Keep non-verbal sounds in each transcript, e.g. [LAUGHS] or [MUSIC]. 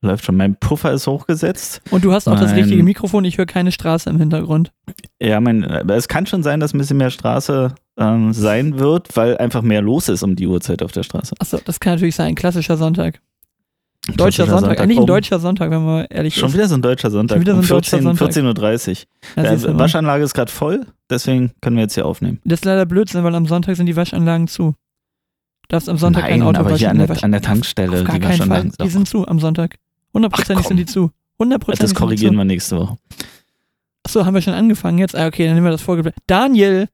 läuft schon. Mein Puffer ist hochgesetzt. Und du hast auch das Mein- richtige Mikrofon, ich höre keine Straße im Hintergrund. Ja, mein, es kann schon sein, dass ein bisschen mehr Straße ähm, sein wird, weil einfach mehr los ist um die Uhrzeit auf der Straße. Achso, das kann natürlich sein. Klassischer Sonntag. Deutscher Klassischer Sonntag. Eigentlich ein um- deutscher Sonntag, wenn man ehrlich Schon ist. wieder so ein deutscher Sonntag. Schon wieder so ein um deutscher 14 Sonntag. 14.30 Uhr. Ja, äh. Waschanlage ist gerade voll, deswegen können wir jetzt hier aufnehmen. Das ist leider Blödsinn, weil am Sonntag sind die Waschanlagen zu. Du darfst am Sonntag kein Nein, Auto aber waschen. hier an in der, an der Tankstelle, Auf gar die keinen Fall. Die sind zu am Sonntag. Hundertprozentig sind die zu. Hundertprozentig Das korrigieren wir nächste Woche. Achso, haben wir schon angefangen jetzt? Ah, okay, dann nehmen wir das vorgeplant. Daniel,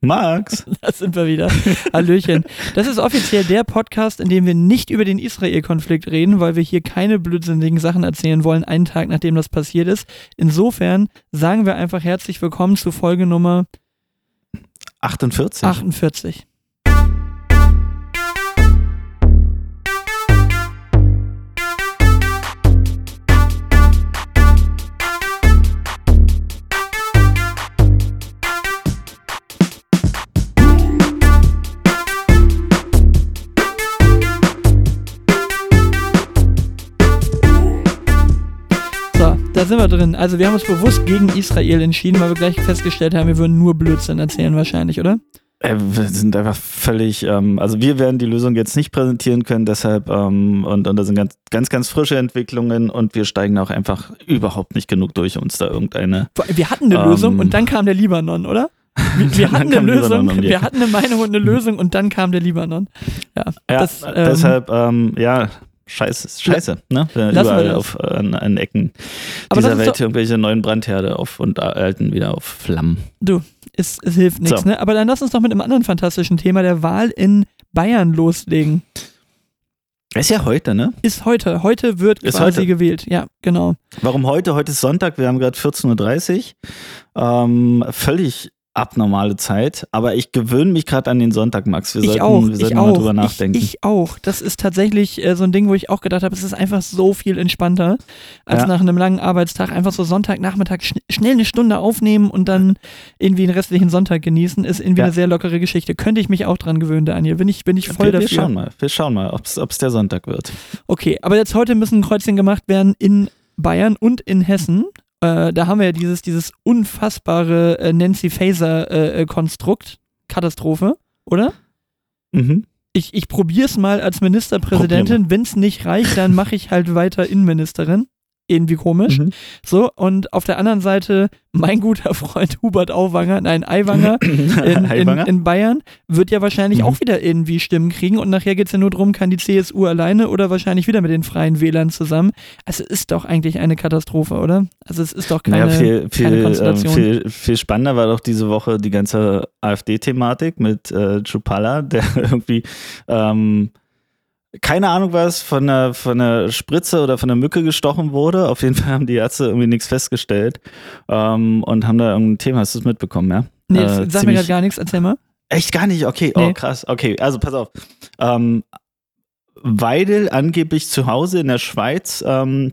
Max, [LAUGHS] da sind wir wieder. Hallöchen. Das ist offiziell der Podcast, in dem wir nicht über den Israel-Konflikt reden, weil wir hier keine blödsinnigen Sachen erzählen wollen, einen Tag nachdem das passiert ist. Insofern sagen wir einfach herzlich willkommen zu Folge Nummer 48. 48. sind wir drin. Also wir haben uns bewusst gegen Israel entschieden, weil wir gleich festgestellt haben, wir würden nur Blödsinn erzählen wahrscheinlich, oder? Äh, wir sind einfach völlig, ähm, also wir werden die Lösung jetzt nicht präsentieren können, deshalb, ähm, und, und da sind ganz, ganz, ganz frische Entwicklungen und wir steigen auch einfach überhaupt nicht genug durch, uns da irgendeine. Wir hatten eine Ähm. Lösung und dann kam der Libanon, oder? [LAUGHS] Wir, wir hatten eine Lösung, um wir hatten eine Meinung und eine Lösung und dann kam der Libanon. Ja, Ja, das, ähm, deshalb, ähm, ja, scheiße, scheiße, ne? Äh, Lassen Überall auf, äh, an, an Ecken Aber dieser Welt irgendwelche neuen Brandherde auf und alten wieder auf Flammen. Du, es, es hilft nichts, So. ne? Aber dann lass uns doch mit einem anderen fantastischen Thema der Wahl in Bayern loslegen. Ist ja heute, ne? Ist heute. Heute wird Ist quasi heute. gewählt. Ja, genau. Warum heute? Heute ist Sonntag, wir haben gerade 14.30 Uhr. Ähm, völlig abnormale Zeit, aber ich gewöhne mich gerade an den Sonntag, Max. Wir ich sollten, auch, wir sollten mal auch, drüber nachdenken. Ich, ich auch. Das ist tatsächlich äh, so ein Ding, wo ich auch gedacht habe, es ist einfach so viel entspannter, als Ja. nach einem langen Arbeitstag einfach so Sonntagnachmittag schn schnell eine Stunde aufnehmen und dann irgendwie den restlichen Sonntag genießen, ist irgendwie Ja. eine sehr lockere Geschichte. Könnte ich mich auch dran gewöhnen, Daniel. Bin ich, bin ich voll wir, wir dafür. schauen mal, wir schauen mal, ob es der Sonntag wird. Okay, aber jetzt heute müssen Kreuzchen gemacht werden in Bayern und in Hessen. Äh, da haben wir ja dieses, dieses unfassbare äh, Nancy Faeser-Konstrukt. Katastrophe, oder? Mhm. Ich, ich probiere es mal als Ministerpräsidentin. Wenn es nicht reicht, dann mache ich halt weiter Innenministerin. Irgendwie komisch. Mhm. So, und auf der anderen Seite mein guter Freund Hubert Auwanger, nein, Aiwanger [CLEARS THROAT] in, in, in Bayern wird ja wahrscheinlich Mhm. auch wieder irgendwie Stimmen kriegen und nachher geht es ja nur darum, kann die CSU alleine oder wahrscheinlich wieder mit den Freien Wählern zusammen. Also es ist doch eigentlich eine Katastrophe, oder? Also es ist doch keine, naja, viel, viel, keine ähm, Konstellation. viel, viel spannender war doch diese Woche die ganze AfD-Thematik mit äh, Chupala, der [LAUGHS] irgendwie ähm, keine Ahnung was von einer, von einer Spritze oder von einer Mücke gestochen wurde. Auf jeden Fall haben die Ärzte irgendwie nichts festgestellt ähm, und haben da irgendein Thema. Hast du es mitbekommen, ja? nee, äh, das sagt mir gerade gar nichts, erzähl mal. Echt gar nicht? Okay, Nee. oh krass. Okay, also pass auf. Ähm, Weidel angeblich zu Hause in der Schweiz ähm,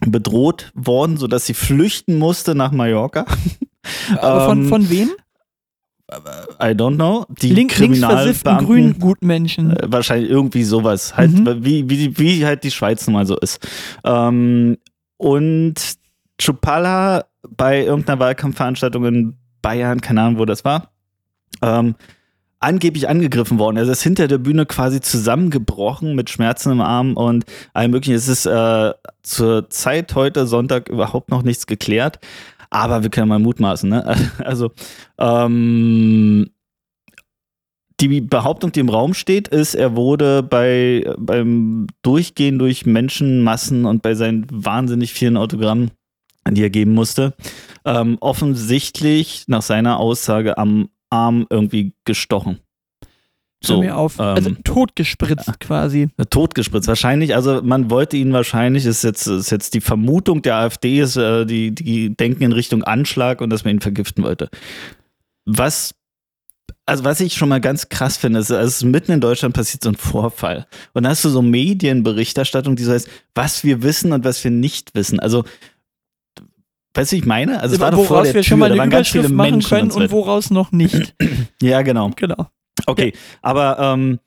bedroht worden, sodass sie flüchten musste nach Mallorca. [LAUGHS] Aber von, Ähm, von wem? I don't know. Die Link, Kriminalbeamten. grünen Gutmenschen. Äh, wahrscheinlich irgendwie sowas. Halt, Mhm. wie, wie, wie halt die Schweiz nun mal so ist. Ähm, und Chupala bei irgendeiner Wahlkampfveranstaltung in Bayern, keine Ahnung, wo das war, ähm, angeblich angegriffen worden. Er ist hinter der Bühne quasi zusammengebrochen mit Schmerzen im Arm und allem möglichen. Es ist äh, zur Zeit heute Sonntag überhaupt noch nichts geklärt. Aber wir können mal mutmaßen, ne? [LAUGHS] Also, ähm, die Behauptung, die im Raum steht, ist, er wurde bei, beim Durchgehen durch Menschenmassen und bei seinen wahnsinnig vielen Autogrammen, die er geben musste, ähm, offensichtlich nach seiner Aussage am Arm irgendwie gestochen. Hör mir auf. also ähm, totgespritzt quasi. Totgespritzt. Wahrscheinlich, also man wollte ihn wahrscheinlich, ist jetzt, ist jetzt die Vermutung der AfD, ist, äh, die, die denken in Richtung Anschlag und dass man ihn vergiften wollte. Was, also was ich schon mal ganz krass finde, ist, also mitten in Deutschland passiert so ein Vorfall. Und da hast du so Medienberichterstattung, die so heißt, was wir wissen und was wir nicht wissen. Also, weißt du, ich meine? Also es war doch vor woraus der wir Tür, schon mal da eine waren ganz viele Überschrift machen Menschen können und so und woraus noch nicht. [CLEARS THROAT] Ja, genau. genau. Okay, aber ähm,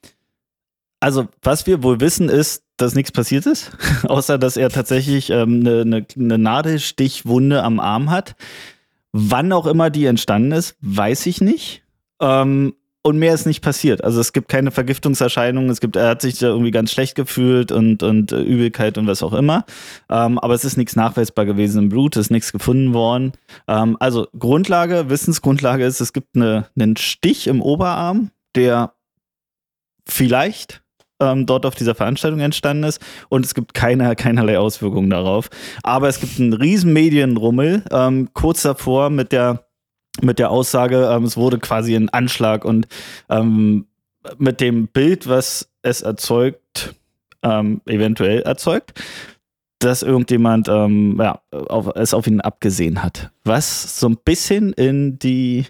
also, was wir wohl wissen, ist, dass nichts passiert ist, [LAUGHS] außer dass er tatsächlich ähm, eine, eine, eine Nadelstichwunde am Arm hat. Wann auch immer die entstanden ist, weiß ich nicht. Ähm, und mehr ist nicht passiert. Also es gibt keine Vergiftungserscheinungen, es gibt, er hat sich da irgendwie ganz schlecht gefühlt und, und äh, Übelkeit und was auch immer. Ähm, aber es ist nichts nachweisbar gewesen im Blut, es ist nichts gefunden worden. Ähm, also Grundlage, Wissensgrundlage ist, es gibt eine, einen Stich im Oberarm, der vielleicht ähm, dort auf dieser Veranstaltung entstanden ist und es gibt keine, keinerlei Auswirkungen darauf. Aber es gibt einen riesen Medienrummel ähm, kurz davor mit der mit der Aussage, ähm, es wurde quasi ein Anschlag und ähm, mit dem Bild, was es erzeugt, ähm, eventuell erzeugt, dass irgendjemand ähm, ja, auf, es auf ihn abgesehen hat. Was so ein bisschen in die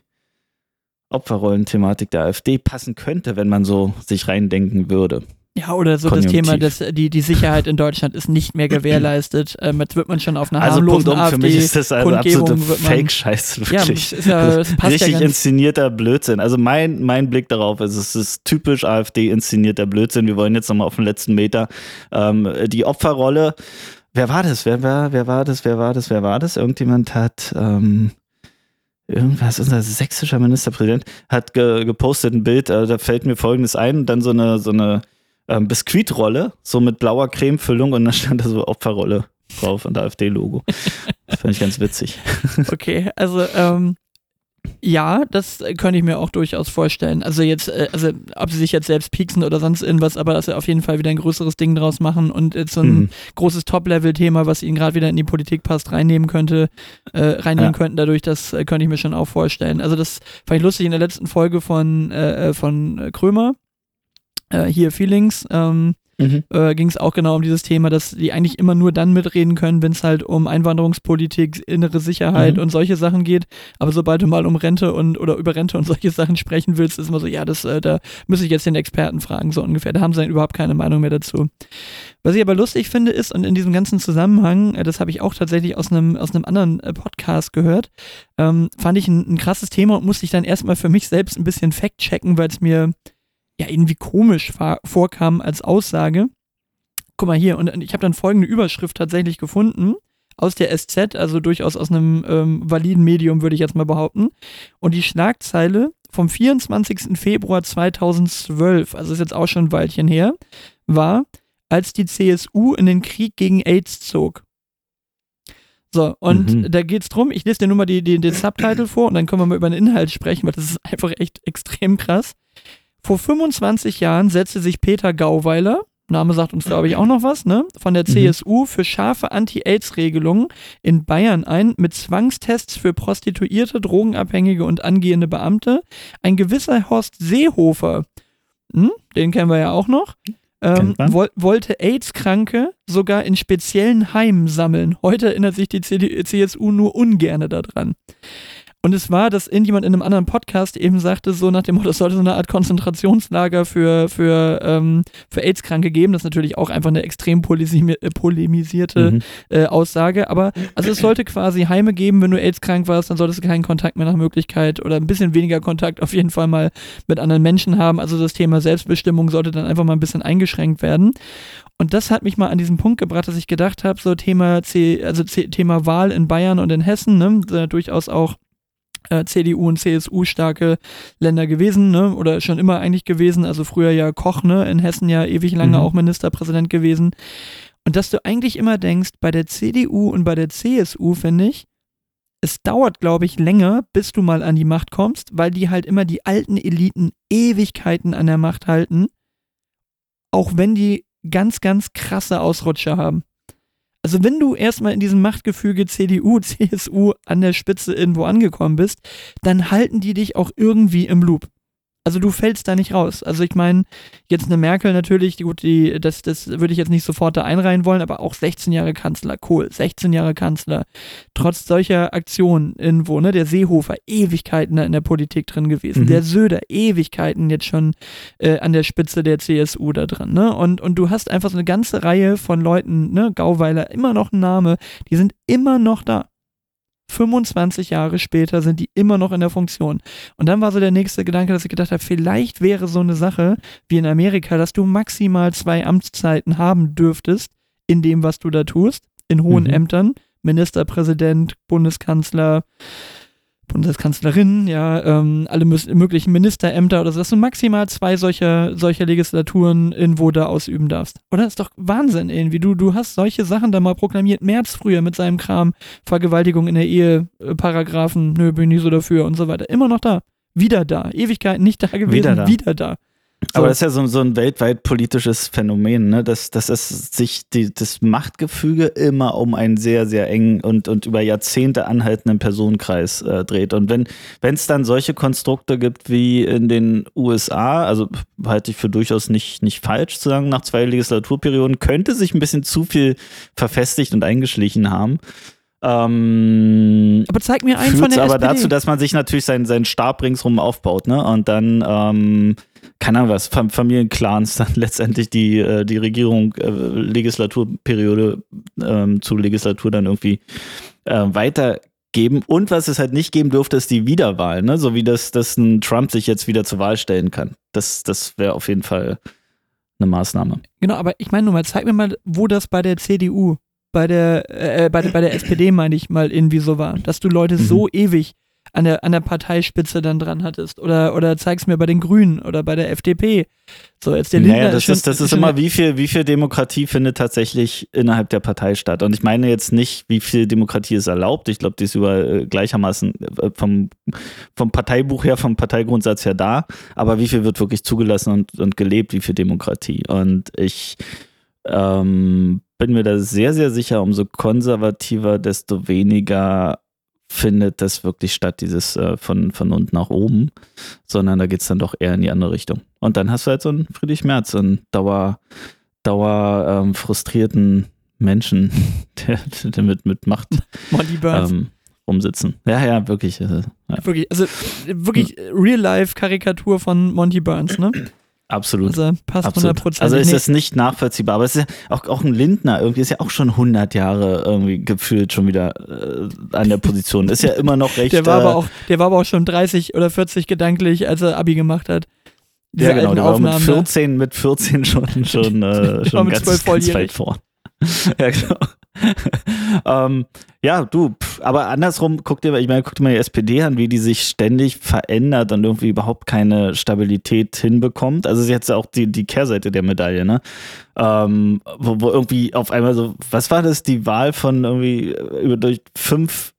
Opferrollen-Thematik der AfD passen könnte, wenn man so sich reindenken würde. Ja, oder so Konjunktiv. das Thema, dass die, die Sicherheit in Deutschland ist nicht mehr gewährleistet. Ähm, jetzt wird man schon auf einer also harmlosen Punkt um, AfD für mich ist das also absolute Fake-Scheiß, wirklich. Ja, ja, Richtig ja inszenierter Blödsinn. Also mein, mein Blick darauf ist, es ist typisch AfD inszenierter Blödsinn. Wir wollen jetzt nochmal auf den letzten Meter ähm, die Opferrolle. Wer war das? Wer war, wer war das? Wer war das? Wer war das? Irgendjemand hat ähm, irgendwas, unser sächsischer Ministerpräsident hat ge gepostet ein Bild, äh, da fällt mir folgendes ein, dann so eine, so eine ähm, Biskuitrolle, so mit blauer Cremefüllung und dann stand da so Opferrolle drauf und AfD-Logo. Das [LAUGHS] fand ich ganz witzig. Okay, also ähm, ja, das könnte ich mir auch durchaus vorstellen. Also jetzt, äh, also ob sie sich jetzt selbst pieksen oder sonst irgendwas, aber dass sie auf jeden Fall wieder ein größeres Ding draus machen und jetzt so ein mhm. großes Top-Level-Thema, was ihnen gerade wieder in die Politik passt, reinnehmen könnte, äh, reinnehmen ja. könnten dadurch, das äh, könnte ich mir schon auch vorstellen. Also das fand ich lustig in der letzten Folge von, äh, äh von Krömer, äh, hier Feelings, ähm, mhm. äh, ging es auch genau um dieses Thema, dass die eigentlich immer nur dann mitreden können, wenn es halt um Einwanderungspolitik, innere Sicherheit mhm. und solche Sachen geht. Aber sobald du mal um Rente und oder über Rente und [LAUGHS] solche Sachen sprechen willst, ist immer so, ja, das, äh, da muss ich jetzt den Experten fragen, so ungefähr. Da haben sie dann überhaupt keine Meinung mehr dazu. Was ich aber lustig finde, ist, und in diesem ganzen Zusammenhang, äh, das habe ich auch tatsächlich aus einem, aus einem anderen äh, Podcast gehört, ähm, fand ich ein, ein krasses Thema und musste ich dann erstmal für mich selbst ein bisschen fact-checken, weil es mir ja irgendwie komisch vorkam als Aussage. Guck mal hier, und ich habe dann folgende Überschrift tatsächlich gefunden aus der SZ, also durchaus aus einem ähm, validen Medium, würde ich jetzt mal behaupten. Und die Schlagzeile vom 24. Februar 2012, also ist jetzt auch schon ein Weilchen her, war, als die CSU in den Krieg gegen AIDS zog. So, und mhm. da geht's drum, ich lese dir nur mal die, die, den Subtitle vor und dann können wir mal über den Inhalt sprechen, weil das ist einfach echt extrem krass. Vor 25 Jahren setzte sich Peter Gauweiler, Name sagt uns, glaube ich, auch noch was, ne? Von der CSU mhm. für scharfe Anti-Aids-Regelungen in Bayern ein, mit Zwangstests für Prostituierte, Drogenabhängige und angehende Beamte. Ein gewisser Horst Seehofer, hm, den kennen wir ja auch noch, ähm, wo wollte AIDS-Kranke sogar in speziellen Heimen sammeln. Heute erinnert sich die CSU nur ungerne daran. Und es war, dass irgendjemand in einem anderen Podcast eben sagte, so nach dem Motto, es sollte so eine Art Konzentrationslager für, für, ähm, für AIDS-Kranke geben. Das ist natürlich auch einfach eine extrem äh, polemisierte mhm. äh, Aussage. Aber also es sollte quasi Heime geben, wenn du AIDS-krank warst, dann solltest du keinen Kontakt mehr nach Möglichkeit oder ein bisschen weniger Kontakt auf jeden Fall mal mit anderen Menschen haben. Also das Thema Selbstbestimmung sollte dann einfach mal ein bisschen eingeschränkt werden. Und das hat mich mal an diesen Punkt gebracht, dass ich gedacht habe, so Thema C, also C, Thema Wahl in Bayern und in Hessen, ne, durchaus auch äh, CDU und CSU starke Länder gewesen, ne? Oder schon immer eigentlich gewesen. Also früher ja Koch, ne? In Hessen ja ewig lange mhm. auch Ministerpräsident gewesen. Und dass du eigentlich immer denkst, bei der CDU und bei der CSU, finde ich, es dauert, glaube ich, länger, bis du mal an die Macht kommst, weil die halt immer die alten Eliten Ewigkeiten an der Macht halten, auch wenn die ganz, ganz krasse Ausrutscher haben. Also wenn du erstmal in diesem Machtgefüge CDU, [LAUGHS] CSU an der Spitze irgendwo angekommen bist, dann halten die dich auch irgendwie im Loop. Also du fällst da nicht raus. Also ich meine, jetzt eine Merkel natürlich, gut, die, das, das würde ich jetzt nicht sofort da einreihen wollen, aber auch 16 Jahre Kanzler, cool, 16 Jahre Kanzler. Trotz solcher Aktionen irgendwo, ne, der Seehofer, Ewigkeiten in der Politik drin gewesen, mhm. der Söder, Ewigkeiten jetzt schon äh, an der Spitze der CSU da drin, ne? Und, und du hast einfach so eine ganze Reihe von Leuten, ne, Gauweiler, immer noch ein Name, die sind immer noch da. 25 Jahre später sind die immer noch in der Funktion. Und dann war so der nächste Gedanke, dass ich gedacht habe, vielleicht wäre so eine Sache wie in Amerika, dass du maximal zwei Amtszeiten haben dürftest in dem, was du da tust, in hohen Mhm. Ämtern, Ministerpräsident, Bundeskanzler, Bundeskanzlerin, ja, ähm, alle möglichen Ministerämter oder so, dass du maximal zwei solcher, solcher Legislaturen irgendwo da ausüben darfst. Oder? Ist doch Wahnsinn irgendwie. Du, du hast solche Sachen da mal proklamiert. Merz früher mit seinem Kram, Vergewaltigung in der Ehe, äh, Paragraphen, nö, bin ich nicht so dafür und so weiter. Immer noch da. Wieder da. Ewigkeiten nicht da gewesen, Wieder da. Wieder da. Aber das ist ja so, so ein weltweit politisches Phänomen, ne? dass, dass es sich die, das Machtgefüge immer um einen sehr, sehr engen und, und über Jahrzehnte anhaltenden Personenkreis äh, dreht. Und wenn es dann solche Konstrukte gibt wie in den USA, also halte ich für durchaus nicht, nicht falsch zu sagen, nach zwei Legislaturperioden könnte sich ein bisschen zu viel verfestigt und eingeschlichen haben. Ähm, aber zeig mir einen von der aber SPD. dazu, dass man sich natürlich seinen, seinen Stab ringsrum aufbaut, ne? Und dann, ähm, keine Ahnung was, Fam Familienclans dann [LAUGHS] letztendlich die, äh, die Regierung, äh, Legislaturperiode ähm, zu Legislatur dann irgendwie äh, weitergeben. Und was es halt nicht geben dürfte, ist die Wiederwahl, ne? So wie das, dass ein Trump sich jetzt wieder zur Wahl stellen kann. Das, das wäre auf jeden Fall eine Maßnahme. Genau, aber ich meine nur mal, zeig mir mal, wo das bei der CDU, bei der, äh, bei, der bei der SPD, meine ich mal, irgendwie so war, dass du Leute Mhm. so ewig an der, an der Parteispitze dann dran hattest. Oder, oder zeig's mir bei den Grünen oder bei der FDP. So, jetzt der Lindner Naja, das schon- ist, das ist immer, wie viel, wie viel Demokratie findet tatsächlich innerhalb der Partei statt. Und ich meine jetzt nicht, wie viel Demokratie ist erlaubt. Ich glaube, die ist über äh, gleichermaßen äh, vom, vom Parteibuch her, vom Parteigrundsatz her da. Aber wie viel wird wirklich zugelassen und, und gelebt, wie viel Demokratie? Und ich ähm, bin mir da sehr, sehr sicher, umso konservativer, desto weniger findet das wirklich statt, dieses äh, von, von unten nach oben, sondern da geht es dann doch eher in die andere Richtung. Und dann hast du halt so einen Friedrich Merz, so einen Dauer, Dauer ähm, frustrierten Menschen, [LAUGHS] der, der mit, mit Macht Monty Burns. ähm, rumsitzen. Ja, ja, wirklich. Äh, ja, Wirklich, also wirklich Real-Life-Karikatur von Monty Burns, ne? Absolut. Also passt Absolut. 100%. Also ist das nicht nachvollziehbar, aber es ist ja auch, auch ein Lindner irgendwie ist ja auch schon 100 Jahre irgendwie gefühlt schon wieder äh, an der Position. Ist ja immer noch [LAUGHS] recht. der, war äh, aber auch, der war aber auch schon 30 oder 40 gedanklich, als er Abi gemacht hat. Diese ja, genau, der war mit Aufnahmen. da. 14, mit 14 schon, schon, äh, [LAUGHS] schon ganz, 12 ganz weit vor. [LAUGHS] ja, genau. [LAUGHS] ähm, ja, du, pff, aber andersrum, guck dir, ich meine, guck dir mal die SPD an, wie die sich ständig verändert und irgendwie überhaupt keine Stabilität hinbekommt. Also ist jetzt auch die, die Kehrseite der Medaille, ne? Ähm, wo, wo irgendwie auf einmal so, was war das, die Wahl von irgendwie äh, über durch fünf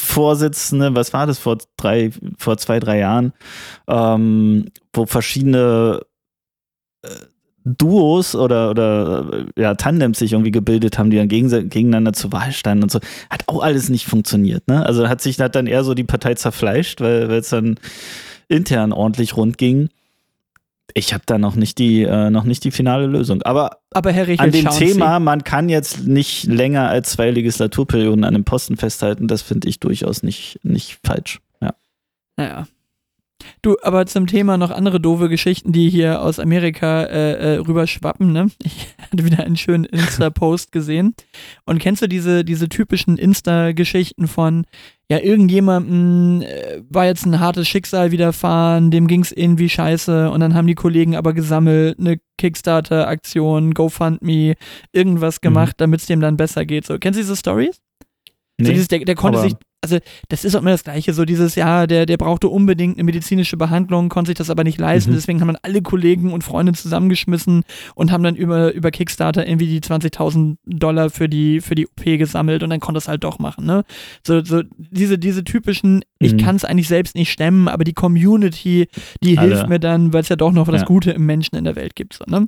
Vorsitzende, was war das vor drei, vor zwei, drei Jahren, ähm, wo verschiedene äh, Duos oder, oder äh, ja, Tandems sich irgendwie gebildet haben, die dann gegeneinander zur Wahl standen und so. Hat auch alles nicht funktioniert, ne? Also hat sich hat dann eher so die Partei zerfleischt, weil es dann intern ordentlich rund ging. Ich habe da noch nicht die äh, noch nicht die finale Lösung. Aber Aber Herr Richel, an dem schauen Sie. Thema, man kann jetzt nicht länger als zwei Legislaturperioden an dem Posten festhalten. Das finde ich durchaus nicht, nicht falsch. Ja. Naja. Du, aber zum Thema noch andere doofe Geschichten, die hier aus Amerika äh, äh, rüberschwappen, ne? Ich [LAUGHS] hatte wieder einen schönen Insta-Post gesehen. Und kennst du diese, diese typischen Insta-Geschichten von, ja, irgendjemandem äh, war jetzt ein hartes Schicksal widerfahren, dem ging es irgendwie scheiße und dann haben die Kollegen aber gesammelt, eine Kickstarter-Aktion, GoFundMe, irgendwas gemacht, damit es dem dann besser geht. So, kennst du diese Stories? So dieses, der, der konnte sich, also das ist auch immer das Gleiche, so dieses, ja, der, der brauchte unbedingt eine medizinische Behandlung, konnte sich das aber nicht leisten, Mhm. deswegen haben dann alle Kollegen und Freunde zusammengeschmissen und haben dann über, über Kickstarter irgendwie die 20.000 Dollar für die, für die OP gesammelt und dann konnte es halt doch machen, ne? So, so diese, diese typischen, ich Mhm. kann es eigentlich selbst nicht stemmen, aber die Community, die Alle. hilft mir dann, weil es ja doch noch das Ja. Gute im Menschen in der Welt gibt, so, ne?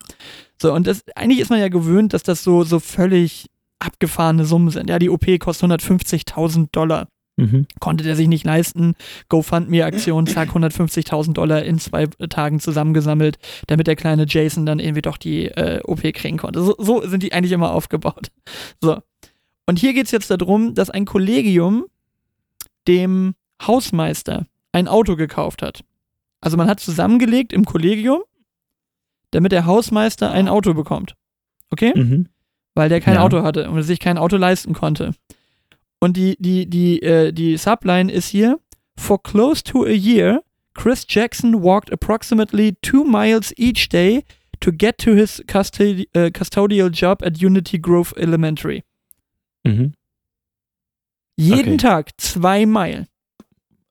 So, und das, eigentlich ist man ja gewöhnt, dass das so, so völlig abgefahrene Summen sind. Ja, die OP kostet 150.000 Dollar. Mhm. Konnte der sich nicht leisten. GoFundMe-Aktion, [CLEARS THROAT] zack, 150.000 Dollar in zwei Tagen zusammengesammelt, damit der kleine Jason dann irgendwie doch die äh, OP kriegen konnte. So, so sind die eigentlich immer aufgebaut. [LAUGHS] So. Und hier geht es jetzt darum, dass ein Kollegium dem Hausmeister ein Auto gekauft hat. Also man hat zusammengelegt im Kollegium, damit der Hausmeister ein Auto bekommt. Okay? Mhm. weil der kein Ja. Auto hatte und sich kein Auto leisten konnte. Und die, die, die, äh, die Subline ist hier: For close to a year, Chris Jackson walked approximately two miles each day to get to his custodi äh, custodial job at Unity Grove Elementary. Mhm. Jeden Okay. Tag zwei Meilen.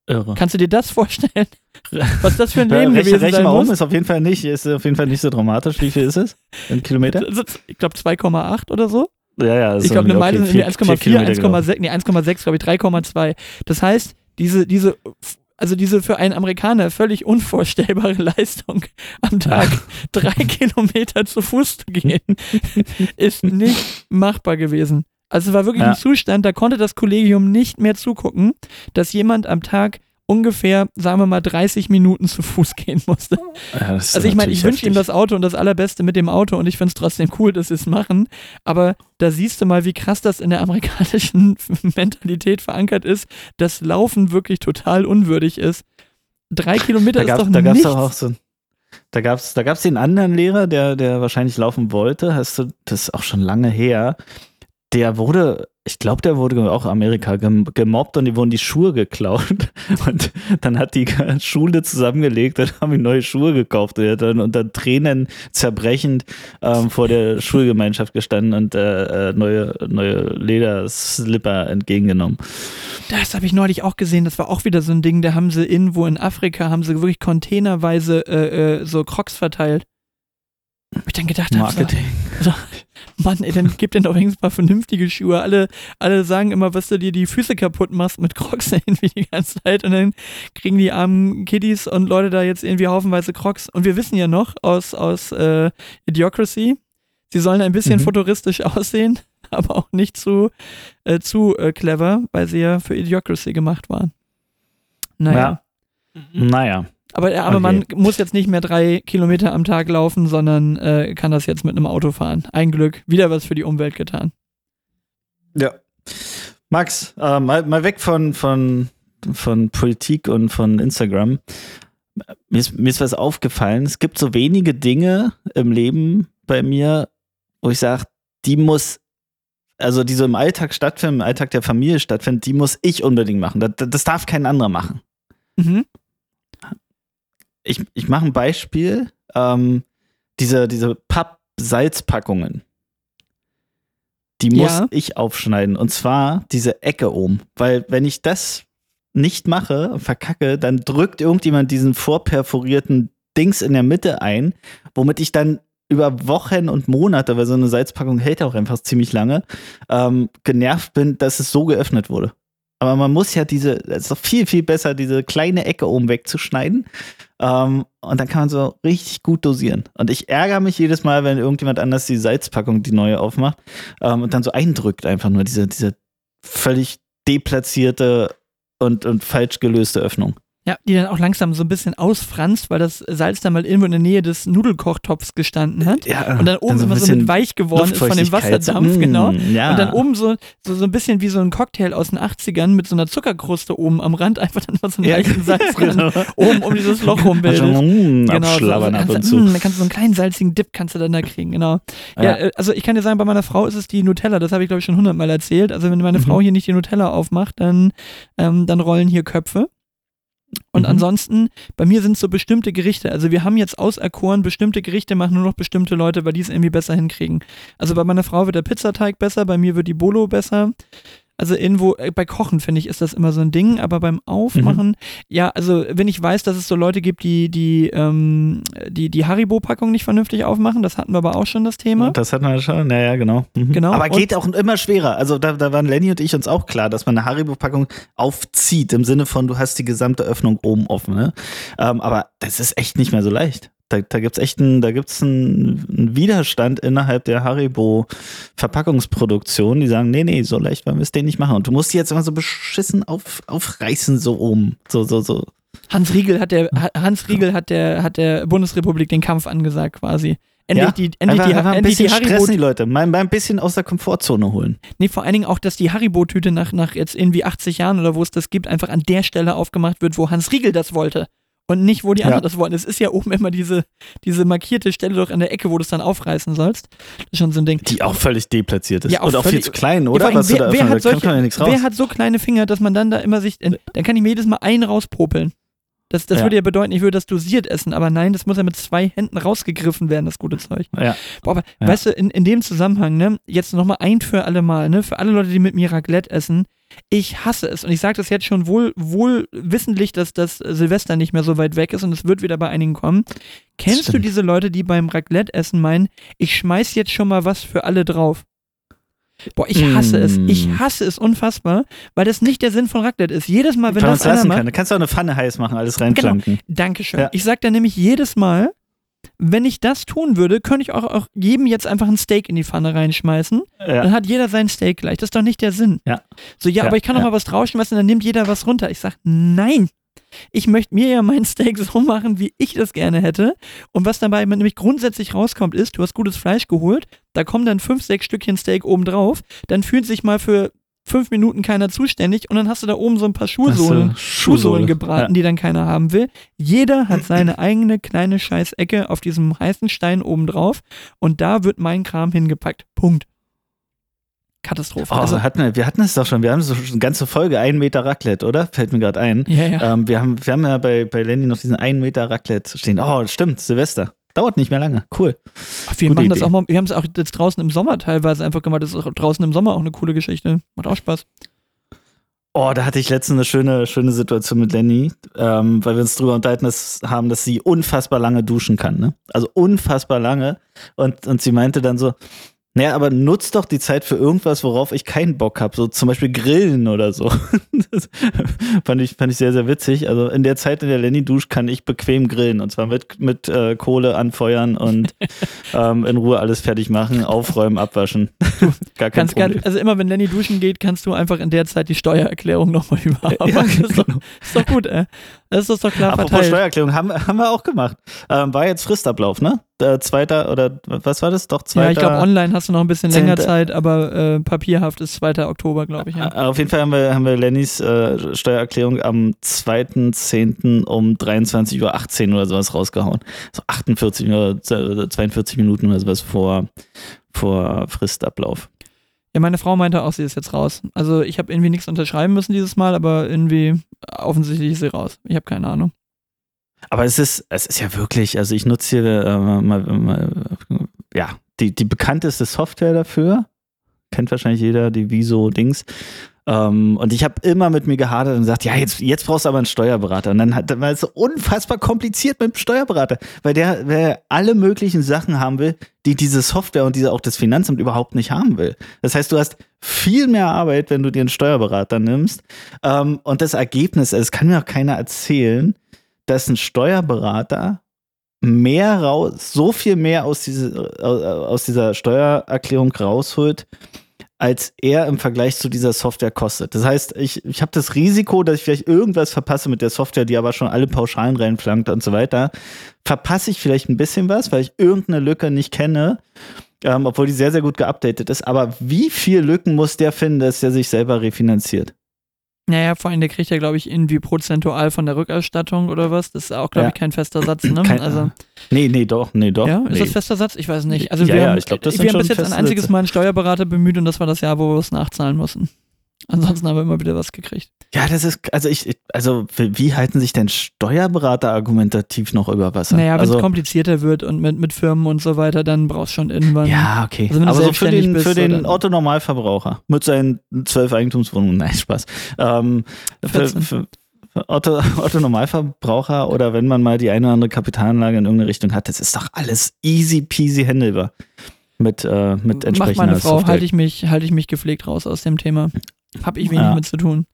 Irre. Kannst du dir das vorstellen? [LAUGHS] Was das für ein Leben gewesen rechne sein mal um, muss? ist auf jeden Fall nicht, ist auf jeden Fall nicht so dramatisch. Wie viel ist es? In Kilometer? [LAUGHS] Ich glaube 2,8 oder so. Ja, ja. ist Ich glaube, eine Meile okay, sind irgendwie vier- vier 1,4, Kilometer gelaufen. 1,6, nee, 1,6, glaube ich, 3,2. Das heißt, diese, diese, also diese für einen Amerikaner völlig unvorstellbare [LAUGHS] Leistung, am Tag [LAUGHS] drei [LAUGHS] Kilometer zu Fuß zu gehen, ist nicht machbar gewesen. Also es war wirklich Ja. ein Zustand, da konnte das Kollegium nicht mehr zugucken, dass jemand am Tag ungefähr, sagen wir mal, 30 Minuten zu Fuß [LAUGHS] gehen musste. Ja, ist Also ich meine, ich wünsche ihm das Auto und das Allerbeste mit dem Auto und ich finde es trotzdem cool, dass sie es machen. Aber da siehst du mal, wie krass das in der amerikanischen [LAUGHS] Mentalität verankert ist, dass Laufen wirklich total unwürdig ist. Drei Kilometer Da ist gab doch es da gab's nichts. doch auch so. Da gab es da gab's den anderen Lehrer, der, der wahrscheinlich laufen wollte. Hast du, das ist auch schon lange her. Der wurde, ich glaube, der wurde auch Amerika gem gemobbt und die wurden die Schuhe geklaut. [LAUGHS] Und dann hat die [LAUGHS] Schule zusammengelegt und haben ihm neue Schuhe gekauft. Und er hat dann unter Tränen zerbrechend ähm, vor der [LAUGHS] Schulgemeinschaft gestanden und äh, äh, neue, neue Lederslipper entgegengenommen. Das habe ich neulich auch gesehen. Das war auch wieder so ein Ding. Da haben sie irgendwo in Afrika, haben sie wirklich containerweise äh, äh, so Crocs verteilt. Hab ich dann gedacht, hab, so, Marketing. Mann, ey, dann gib denen doch wenigstens mal vernünftige Schuhe. Alle, alle sagen immer, was du dir die Füße kaputt machst mit Crocs [LAUGHS] irgendwie die ganze Zeit und dann kriegen die armen Kiddies und Leute da jetzt irgendwie haufenweise Crocs. Und wir wissen ja noch aus, aus äh, Idiocracy, sie sollen ein bisschen Mhm. futuristisch [LAUGHS] aussehen, aber auch nicht zu, äh, zu äh, clever, weil sie ja für Idiocracy gemacht waren. Naja. Ja. Naja. Aber der arme Okay. Mann muss jetzt nicht mehr drei Kilometer am Tag laufen, sondern äh, kann das jetzt mit einem Auto fahren. Ein Glück, wieder was für die Umwelt getan. Ja. Max, äh, mal, mal weg von, von, von Politik und von Instagram. Mir ist, mir ist was aufgefallen. Es gibt so wenige Dinge im Leben bei mir, wo ich sage, die muss, also die so im Alltag stattfinden, im Alltag der Familie stattfinden, die muss ich unbedingt machen. Das, das darf kein anderer machen. Mhm. Ich, ich mache ein Beispiel. Ähm, diese diese Papp-Salzpackungen. Die muss Ja. ich aufschneiden. Und zwar diese Ecke oben. Weil wenn ich das nicht mache, verkacke, dann drückt irgendjemand diesen vorperforierten Dings in der Mitte ein, womit ich dann über Wochen und Monate, weil so eine Salzpackung hält auch einfach ziemlich lange, ähm, genervt bin, dass es so geöffnet wurde. Aber man muss ja diese, es ist doch viel, viel besser, diese kleine Ecke oben wegzuschneiden. Ähm, und dann kann man so richtig gut dosieren. Und ich ärgere mich jedes Mal, wenn irgendjemand anders die Salzpackung, die neue aufmacht, ähm, und dann so eindrückt einfach nur diese, diese völlig deplatzierte und, und falsch gelöste Öffnung. Ja, die dann auch langsam so ein bisschen ausfranst, weil das Salz dann mal irgendwo in der Nähe des Nudelkochtopfs gestanden hat. Ja, Und dann oben immer so mit weich geworden ist von dem. Wasserdampf, Mm, genau. Ja. Und dann oben so, so, so ein bisschen wie so ein Cocktail aus den 80ern mit so einer Zuckerkruste oben am Rand, einfach dann mal so einen Ja, leichten [LAUGHS] Salzrand genau. oben um dieses Loch rumbildet. Also, mm, Genau, so, so abschlabbern ab und zu. mm, dann kannst du so einen kleinen salzigen Dip kannst du dann da kriegen, genau. Ja, Ja. äh, also ich kann dir sagen, bei meiner Frau ist es die Nutella, das habe ich glaube ich schon hundertmal erzählt. Also wenn meine Mhm. Frau hier nicht die Nutella aufmacht, dann, ähm, dann rollen hier Köpfe. Und Mhm. ansonsten, bei mir sind es so bestimmte Gerichte. Also wir haben jetzt auserkoren, bestimmte Gerichte machen nur noch bestimmte Leute, weil die es irgendwie besser hinkriegen. Also bei meiner Frau wird der Pizzateig besser, bei mir wird die Bolo besser. Also irgendwo, äh, bei Kochen finde ich, ist das immer so ein Ding, aber beim Aufmachen, ja, also wenn ich weiß, dass es so Leute gibt, die die, ähm, die, die Haribo-Packung nicht vernünftig aufmachen, das hatten wir aber auch schon das Thema. Das hatten wir schon, naja, genau. Mhm. Genau, Aber und- geht auch immer schwerer. Also da, da waren Lenny und ich uns auch klar, dass man eine Haribo-Packung aufzieht, im Sinne von, du hast die gesamte Öffnung oben offen. Ne? Ähm, aber das ist echt nicht mehr so leicht. Da, da gibt es echt einen, da gibt's einen, einen Widerstand innerhalb der Haribo-Verpackungsproduktion, die sagen, nee, nee, so leicht wollen wir es denen nicht machen. Und du musst die jetzt immer so beschissen auf, aufreißen, so oben. So, so, so. Hans Riegel hat der Ha- Hans Riegel hat der hat der Bundesrepublik den Kampf angesagt quasi. Endlich Ja, die endlich einfach, die, einfach ein endlich die bisschen Haribo stressen die Leute, mal, mal ein bisschen aus der Komfortzone holen. Nee, vor allen Dingen auch, dass die Haribo-Tüte nach, nach jetzt irgendwie 80 Jahren oder wo es das gibt, einfach an der Stelle aufgemacht wird, wo Hans Riegel das wollte. Und nicht, wo die Ja. anderen das wollen. Es ist ja oben immer diese, diese markierte Stelle doch in der Ecke, wo du es dann aufreißen sollst. Das ist schon so ein Ding. Die auch völlig deplatziert ist. Ja, auch und auch viel zu klein, Ja, oder? da wer, wer, hat solche, ja wer hat so kleine Finger, dass man dann da immer sich, dann kann ich mir jedes Mal einen rauspopeln. Das, das Ja. würde ja bedeuten, ich würde das dosiert essen, aber nein, das muss ja mit zwei Händen rausgegriffen werden, das gute Zeug. ja. Boah, aber Ja. weißt du, in, in dem Zusammenhang, ne, jetzt nochmal ein für alle Mal, ne, für alle Leute, die mit mir Raclette essen, ich hasse es und ich sage das jetzt schon wohl, wohl wissentlich, dass das Silvester nicht mehr so weit weg ist und es wird wieder bei einigen kommen. Kennst du diese Leute, die beim Raclette-Essen meinen, ich schmeiß jetzt schon mal was für alle drauf? Boah, ich hasse es. Ich Mm. hasse es unfassbar, weil das nicht der Sinn von Raclette ist. Jedes Mal, wenn man das es einer lassen macht, kann. Du kannst auch eine Pfanne heiß machen, alles reinflanken. Dankeschön. Ja. Ich sag dann nämlich jedes Mal, wenn ich das tun würde, könnte ich auch, auch jedem jetzt einfach ein Steak in die Pfanne reinschmeißen. Ja. Dann hat jeder sein Steak gleich. Das ist doch nicht der Sinn. Ja. So, ja, Ja, aber ich kann doch mal was draufschmeißen, dann nimmt jeder was runter. Ich sag, nein. Ich möchte mir ja mein Steak [LAUGHS] so machen, wie ich das gerne hätte. Und was dabei nämlich grundsätzlich rauskommt, ist, du hast gutes Fleisch geholt, da kommen dann fünf, sechs Stückchen Steak oben drauf, dann fühlt sich mal für fünf Minuten keiner zuständig und dann hast du da oben so ein paar Schuhsohlen, Schuhsohlen gebraten, Ja. die dann keiner haben will. Jeder hat seine [CLEARS THROAT] eigene kleine Scheißecke auf diesem heißen Stein oben drauf und da wird mein Kram hingepackt. Punkt. Katastrophe. Oh, also, hatten wir, wir hatten es doch schon. Wir haben so eine ganze Folge, ein Meter Raclette, oder? Fällt mir gerade ein. ja, ja. Ähm, wir, haben, wir haben ja bei, bei Lenny noch diesen einen Meter Raclette stehen. Oh, stimmt, Silvester. Dauert nicht mehr lange. Cool. Ach, wir gute machen das Idee. auch mal, wir haben es auch jetzt draußen im Sommer teilweise einfach gemacht. Das ist auch draußen im Sommer auch eine coole Geschichte. Macht auch Spaß. Oh, da hatte ich letztens eine schöne, schöne Situation mit Lenny, ähm, weil wir uns drüber unterhalten dass, haben, dass sie unfassbar lange duschen kann. Ne? Also unfassbar lange. Und, und sie meinte dann so, naja, aber nutzt doch die Zeit für irgendwas, worauf ich keinen Bock habe. So zum Beispiel Grillen oder so. Das [LAUGHS] fand, ich, fand ich sehr, sehr witzig. Also in der Zeit, in der Lenny duscht, kann ich bequem grillen. Und zwar mit, mit äh, Kohle anfeuern und [LAUGHS] ähm, in Ruhe alles fertig machen, aufräumen, abwaschen. [LAUGHS] Gar kein Problem. ganz, also immer wenn Lenny duschen geht, kannst du einfach in der Zeit die Steuererklärung nochmal überarbeiten. Ja, das, ist doch, genau. ist doch gut, ey. Das ist doch klar Apropos verteilt. Steuererklärung, haben, haben wir auch gemacht. Ähm, war jetzt Fristablauf, ne? Der zweiter oder was war das? Doch, zweiter. Ja, ich glaube, online hast du noch ein bisschen länger Zeit, aber äh, papierhaft ist 2. Oktober, glaube ich. Ja. Äh, Auf jeden Fall haben wir, haben wir Lennys äh, Steuererklärung am 2.10. um 23.18 Uhr oder sowas rausgehauen. So 48 oder 42 Minuten oder sowas vor, vor Fristablauf. Ja, meine Frau meinte auch, sie ist jetzt raus. Also ich habe irgendwie nichts unterschreiben müssen dieses Mal, aber irgendwie offensichtlich ist sie raus. Ich habe keine Ahnung. Aber es ist, es ist ja wirklich, also ich nutze hier äh, mal, mal, ja, die, die bekannteste Software dafür. Kennt wahrscheinlich jeder, die Viso-Dings. Ähm, und ich habe immer mit mir gehadert und gesagt, ja, jetzt, jetzt brauchst du aber einen Steuerberater. Und dann hat, dann war es so unfassbar kompliziert mit dem Steuerberater, weil der, der alle möglichen Sachen haben will, die diese Software und diese auch das Finanzamt überhaupt nicht haben will. Das heißt, du hast viel mehr Arbeit, wenn du dir einen Steuerberater nimmst. Ähm, und das Ergebnis, es kann mir auch keiner erzählen, dass ein Steuerberater mehr raus, so viel mehr aus, diese, aus dieser Steuererklärung rausholt, als er im Vergleich zu dieser Software kostet. Das heißt, ich, ich habe das Risiko, dass ich vielleicht irgendwas verpasse mit der Software, die aber schon alle Pauschalen reinflankt und so weiter. Verpasse ich vielleicht ein bisschen was, weil ich irgendeine Lücke nicht kenne, ähm, obwohl die sehr, sehr gut geupdatet ist. Aber wie viel Lücken muss der finden, dass er sich selber refinanziert? Naja, vor allem, der kriegt ja, glaube ich, irgendwie prozentual von der Rückerstattung oder was. Das ist auch, glaube Ja. ich, kein fester Satz, ne? [CLEARS THROAT] Kein- also, Nee, nee, doch, nee, doch. ja, ist nee. das fester Satz? Ich weiß nicht. Also Ja, wir, ja, haben, ich glaub, das wir haben bis jetzt ein einziges Sätze. Mal einen Steuerberater bemüht und das war das Jahr, wo wir es nachzahlen mussten. Ansonsten haben wir immer wieder was gekriegt. Ja, das ist, also ich, also wie halten sich denn Steuerberater argumentativ noch über Wasser? Naja, wenn also, es komplizierter wird und mit, mit Firmen und so weiter, dann brauchst du schon irgendwann. Ja, okay. Also Aber so für den, bist, für den Otto-Normalverbraucher mit seinen zwölf Eigentumswohnungen, [LAUGHS] nein, Spaß. Ähm, für, 14. für, für Otto, [LAUGHS] Otto-Normalverbraucher oder wenn man mal die eine oder andere Kapitalanlage in irgendeine Richtung hat, das ist doch alles easy peasy handelbar. Mit, äh, mit Macht entsprechender meine Frau, halte ich, mich, halte ich mich gepflegt raus aus dem Thema. Hab ich wenig Ja. mit zu tun.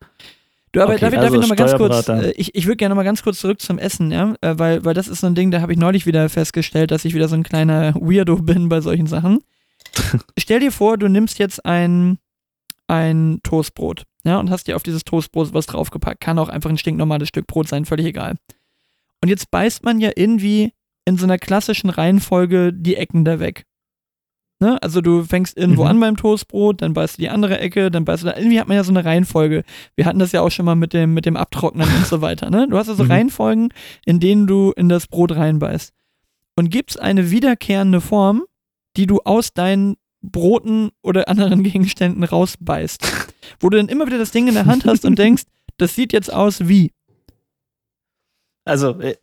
Du, aber Okay, darf, ich- darf also ich nochmal ganz kurz, äh, ich, ich würde gerne nochmal ganz kurz zurück zum Essen, ja, äh, weil, weil das ist so ein Ding, da habe ich neulich wieder festgestellt, dass ich wieder so ein kleiner [LAUGHS] Weirdo bin bei solchen Sachen. [LAUGHS] Stell dir vor, du nimmst jetzt ein, ein Toastbrot, ja, und hast dir auf dieses Toastbrot was draufgepackt. Kann auch einfach ein stinknormales Stück Brot sein, völlig egal. Und jetzt beißt man ja irgendwie in so einer klassischen Reihenfolge die Ecken da weg. Ne? Also du fängst irgendwo Mhm. an beim Toastbrot, dann beißt du die andere Ecke, dann beißt du da. Irgendwie hat man ja so eine Reihenfolge. Wir hatten das ja auch schon mal mit dem, mit dem Abtrocknen und so weiter. Ne? Du hast also [LAUGHS] Mhm. Reihenfolgen, in denen du in das Brot reinbeißt. Und gibt's eine wiederkehrende Form, die du aus deinen Broten oder anderen [LAUGHS] Gegenständen rausbeißt. Wo du dann immer wieder das Ding in der Hand hast und denkst, [LAUGHS] das sieht jetzt aus wie. Also, äh,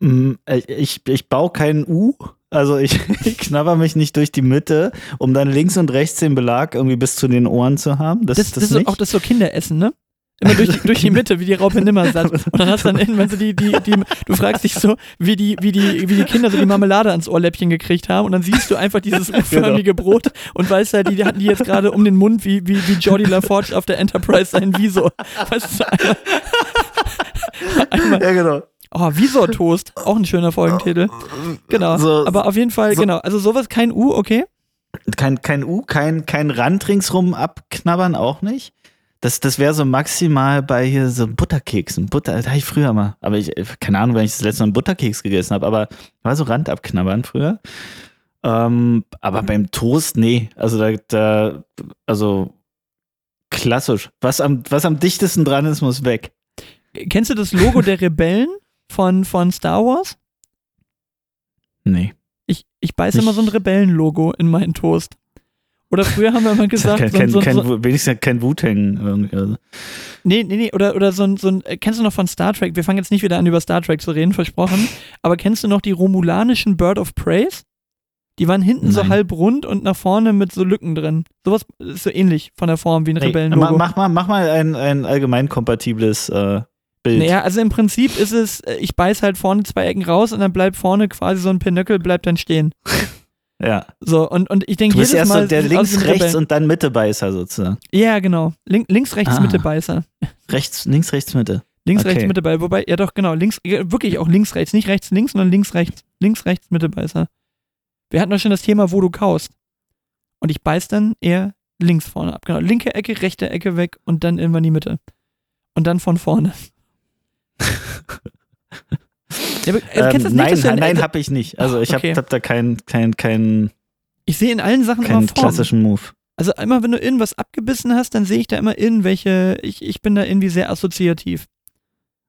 mh, äh, ich, ich baue kein U. Also ich, [LAUGHS] ich knabber mich nicht durch die Mitte, um dann links und rechts den Belag irgendwie bis zu den Ohren zu haben. Das, Das, das, das, ist nicht. auch das so Kinderessen, ne? Immer durch, die- durch die Mitte, wie die Raupe Nimmersatt. [LAUGHS] Und dann hast du dann innen, wenn sie die, die, die, du fragst dich so, wie die, wie die, wie die Kinder so die Marmelade ans Ohrläppchen gekriegt haben. Und dann siehst du einfach dieses [LAUGHS] U-förmige Brot und weißt halt, die, hatten die jetzt gerade um den Mund, wie, wie, wie Jordi LaForge auf der Enterprise sein Visor. Weißt du, einmal, einmal, ja, genau. Oh, Visor-Toast, auch ein schöner Folgentitel. Genau. So- Aber auf jeden Fall, so- genau. Also sowas, kein U, okay? Kein, kein U, kein, kein Rand ringsrum abknabbern, auch nicht. Das, das wäre so maximal bei hier so Butterkeksen. Butter, das hatte ich früher mal. Aber ich, keine Ahnung, wenn ich das letzte Mal einen Butterkeks gegessen habe, aber war so Rand abknabbern früher. Ähm, aber beim Toast, nee. Also da, da, also klassisch. Was am, was am dichtesten dran ist, muss weg. Kennst du das Logo der Rebellen von, von Star Wars? Nee. Ich, ich beiße immer so ein Rebellenlogo in meinen Toast. Oder früher haben wir immer [LAUGHS] gesagt, kein, so, kein, so, kein, so, wenigstens kein Wu-Tang. irgendwie. Also. nee, nee, nee, oder, oder so ein, so ein, äh, kennst du noch von Star Trek, wir fangen jetzt nicht wieder an über Star Trek zu reden, versprochen, aber kennst du noch die romulanischen Bird of Praise? Die waren hinten so Nein. halb rund und nach vorne mit so Lücken drin. Sowas ist so ähnlich von der Form wie ein Hey, Rebellenlogo. mach mal, mach mal ein, ein allgemein kompatibles äh, Bild. Naja, also im Prinzip ist es, äh, ich beiß halt vorne zwei Ecken raus und dann bleibt vorne quasi so ein Pinöckel, bleibt dann stehen. [LAUGHS] Ja. So, und, und ich denke jedes erst Mal. so der links, rechts Rebellen- und dann Mitte-Beißer sozusagen. Ja, genau. Link, links, rechts, Ah. Mitte Beißer. Rechts, links, rechts, Mitte. Links, Okay. rechts, Mitte Beißer. Wobei, ja doch, genau. Links, wirklich auch links, rechts. Nicht rechts, links, sondern links, rechts. Links, rechts, Mitte Beißer. Wir hatten doch schon das Thema, wo du kaust. Und ich beiß dann eher links vorne ab. Genau. Linke Ecke, rechte Ecke weg und dann irgendwann die Mitte. Und dann von vorne. Ja, aber, äh, Ähm, nicht, nein, nein, äh, hab ich nicht. Also ich Okay. hab, hab da keinen kein, kein, ich sehe in allen Sachen keinen klassischen Move. Also immer, wenn du irgendwas abgebissen hast, dann sehe ich da immer irgendwelche, ich, ich bin da irgendwie sehr assoziativ.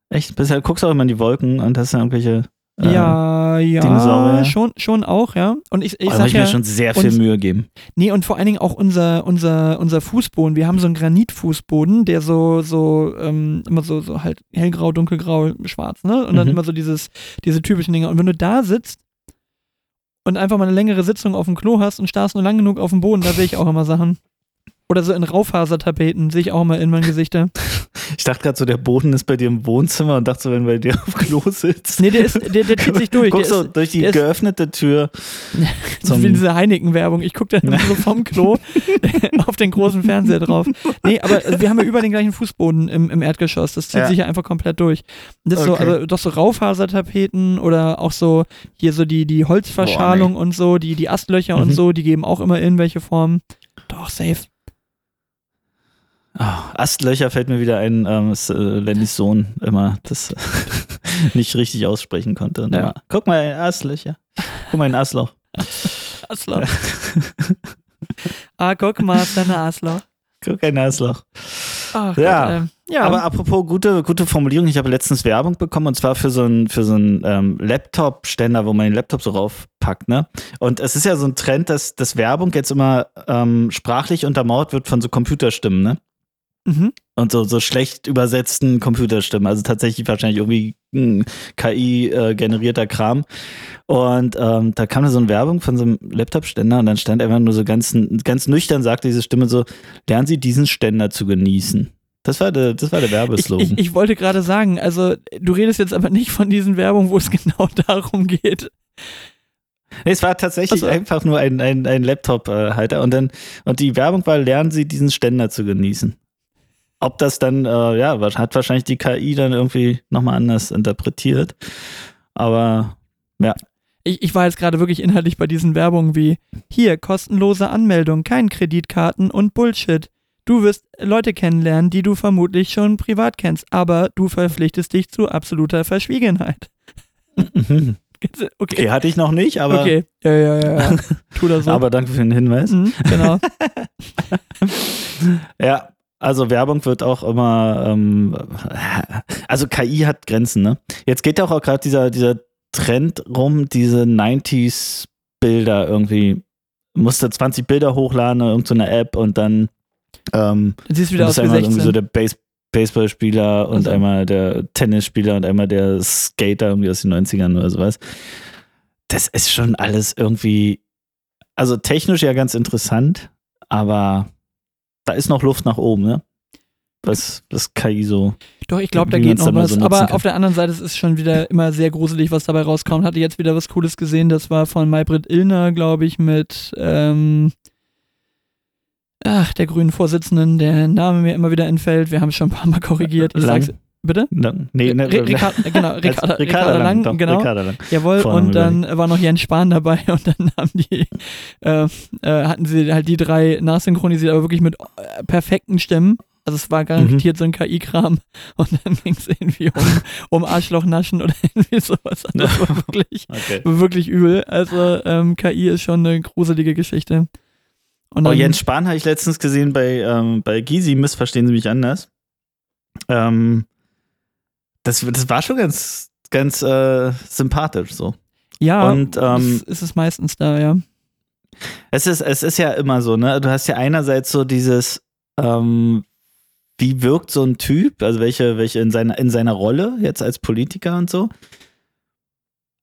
Echt? Bisher guckst du auch immer in die Wolken und hast dann irgendwelche. Äh, ja, ja, Dinosaurier. schon, schon auch, ja. Und ich, ich oh, sag ich ja, mir schon sehr viel uns- Mühe geben. nee, und vor allen Dingen auch unser, unser, unser Fußboden. Wir haben so einen Granitfußboden, der so, so, ähm, immer so, so halt hellgrau, dunkelgrau, schwarz, ne? Und dann Mhm. immer so dieses, diese typischen Dinge. Und wenn du da sitzt und einfach mal eine längere Sitzung auf dem Klo hast und starrst nur lang genug auf dem Boden, da sehe ich auch immer Sachen. Oder so in Raufasertapeten sehe ich auch immer in meinen Gesichter. [LAUGHS] Ich dachte gerade so, der Boden ist bei dir im Wohnzimmer und dachte so, wenn bei dir auf Klo sitzt. Nee, der ist, der, der zieht sich durch. Der Guckst so ist, durch die der geöffnete Tür. so [LAUGHS] zum- wie diese Heineken-Werbung. Ich gucke dann so vom Klo [LAUGHS] auf den großen Fernseher drauf. Nee, aber wir haben ja überall den gleichen Fußboden im, im Erdgeschoss. Das zieht Ja. sich ja einfach komplett durch. Und das ist so, Okay. also doch so Raufasertapeten oder auch so hier so die, die Holzverschalung und so, die, die Astlöcher und Mhm. so, die geben auch immer irgendwelche Formen. Doch, safe. Oh, Astlöcher fällt mir wieder ein, ähm, ist, äh, Lennys Sohn immer das [LAUGHS] nicht richtig aussprechen konnte. Und Ja. immer, Guck mal, Astlöcher. Guck mal, ein Astloch. Asloch. [LAUGHS] [LAUGHS] ah, guck mal, ist da eine Asloch. Guck, ein Astloch. Ach Ja. Gott, ähm, ja. Aber apropos gute, gute Formulierung, ich habe letztens Werbung bekommen und zwar für so einen für so einen ähm, Laptop-Ständer, wo man den Laptop so raufpackt, ne? Und es ist ja so ein Trend, dass, dass Werbung jetzt immer ähm, sprachlich untermauert wird von so Computerstimmen, ne? Mhm. Und so, so schlecht übersetzten Computerstimmen. Also tatsächlich wahrscheinlich irgendwie KI-generierter Kram. Und ähm, da kam da so eine Werbung von so einem Laptop-Ständer und dann stand einfach nur so ganz, ganz nüchtern, sagte diese Stimme so, lernen Sie diesen Ständer zu genießen. Das war der, das war der Ich, Werbeslogan. ich, ich wollte gerade sagen, also du redest jetzt aber nicht von diesen Werbungen, wo es [LAUGHS] genau darum geht. Nee, es war tatsächlich Also- einfach nur ein, ein, ein Laptop-Halter und dann, und die Werbung war, lernen Sie diesen Ständer zu genießen. Ob das dann, äh, ja, hat wahrscheinlich die KI dann irgendwie nochmal anders interpretiert. Aber Ich, ich war jetzt gerade wirklich inhaltlich bei diesen Werbungen wie hier kostenlose Anmeldung, kein Kreditkarten und Bullshit. Du wirst Leute kennenlernen, die du vermutlich schon privat kennst, aber du verpflichtest dich zu absoluter Verschwiegenheit. Okay. [LAUGHS] Okay, hatte ich noch nicht, aber, Okay, ja, ja, ja. ja. [LAUGHS] Tu das so. aber danke für den Hinweis. Mhm, genau. [LAUGHS] Ja, also Werbung wird auch immer, ähm, also KI hat Grenzen, ne? Jetzt geht ja auch gerade dieser, dieser Trend rum, diese 90s Bilder irgendwie, musste 20 Bilder hochladen in irgendeiner App und dann ähm, siehst wieder aus ist wie einmal irgendwie 16. so der Base Baseballspieler und Also. einmal der Tennisspieler und einmal der Skater irgendwie aus den 90ern oder sowas. Das ist schon alles irgendwie, also technisch ja ganz interessant, aber da ist noch Luft nach oben, ne? Was das KI so. Doch, ich glaube, da geht noch was. so aber kann. auf der anderen Seite es ist schon wieder immer sehr gruselig, was dabei rauskommt. Hatte jetzt wieder was Cooles gesehen. Das war von Maybrit Illner, glaube ich, mit ähm, ach, der grünen Vorsitzenden, der Name mir immer wieder entfällt. Wir haben es schon ein paar Mal korrigiert. Ich Lang. sag's, bitte? Ne, nee, ne, Ricarda, [LAUGHS] genau, Ricarda, Ricarda Ricarda Lang, doch, genau. Ricarda Lang. Jawohl, Vorname und dann war noch Jens Spahn dabei [LAUGHS] und dann haben die, äh, äh, hatten sie halt die drei nachsynchronisiert, aber wirklich mit äh, perfekten Stimmen. Also es war garantiert so ein KI-Kram [LAUGHS] und dann ging es irgendwie um, um Arschlochnaschen oder irgendwie sowas. Also Das war wirklich, Okay. wirklich übel. Also ähm, KI ist schon eine gruselige Geschichte. Und Oh, Jens Spahn habe ich letztens gesehen bei, ähm, bei Gysi, missverstehen Sie mich anders. Ähm, das, das war schon ganz, ganz äh, sympathisch so. ja, und, ähm, ist, es meistens da, ja. Es ist, es ist ja immer so, ne? Du hast ja einerseits so dieses, ähm, wie wirkt so ein Typ, also welche, welche in seiner, in seiner Rolle jetzt als Politiker und so.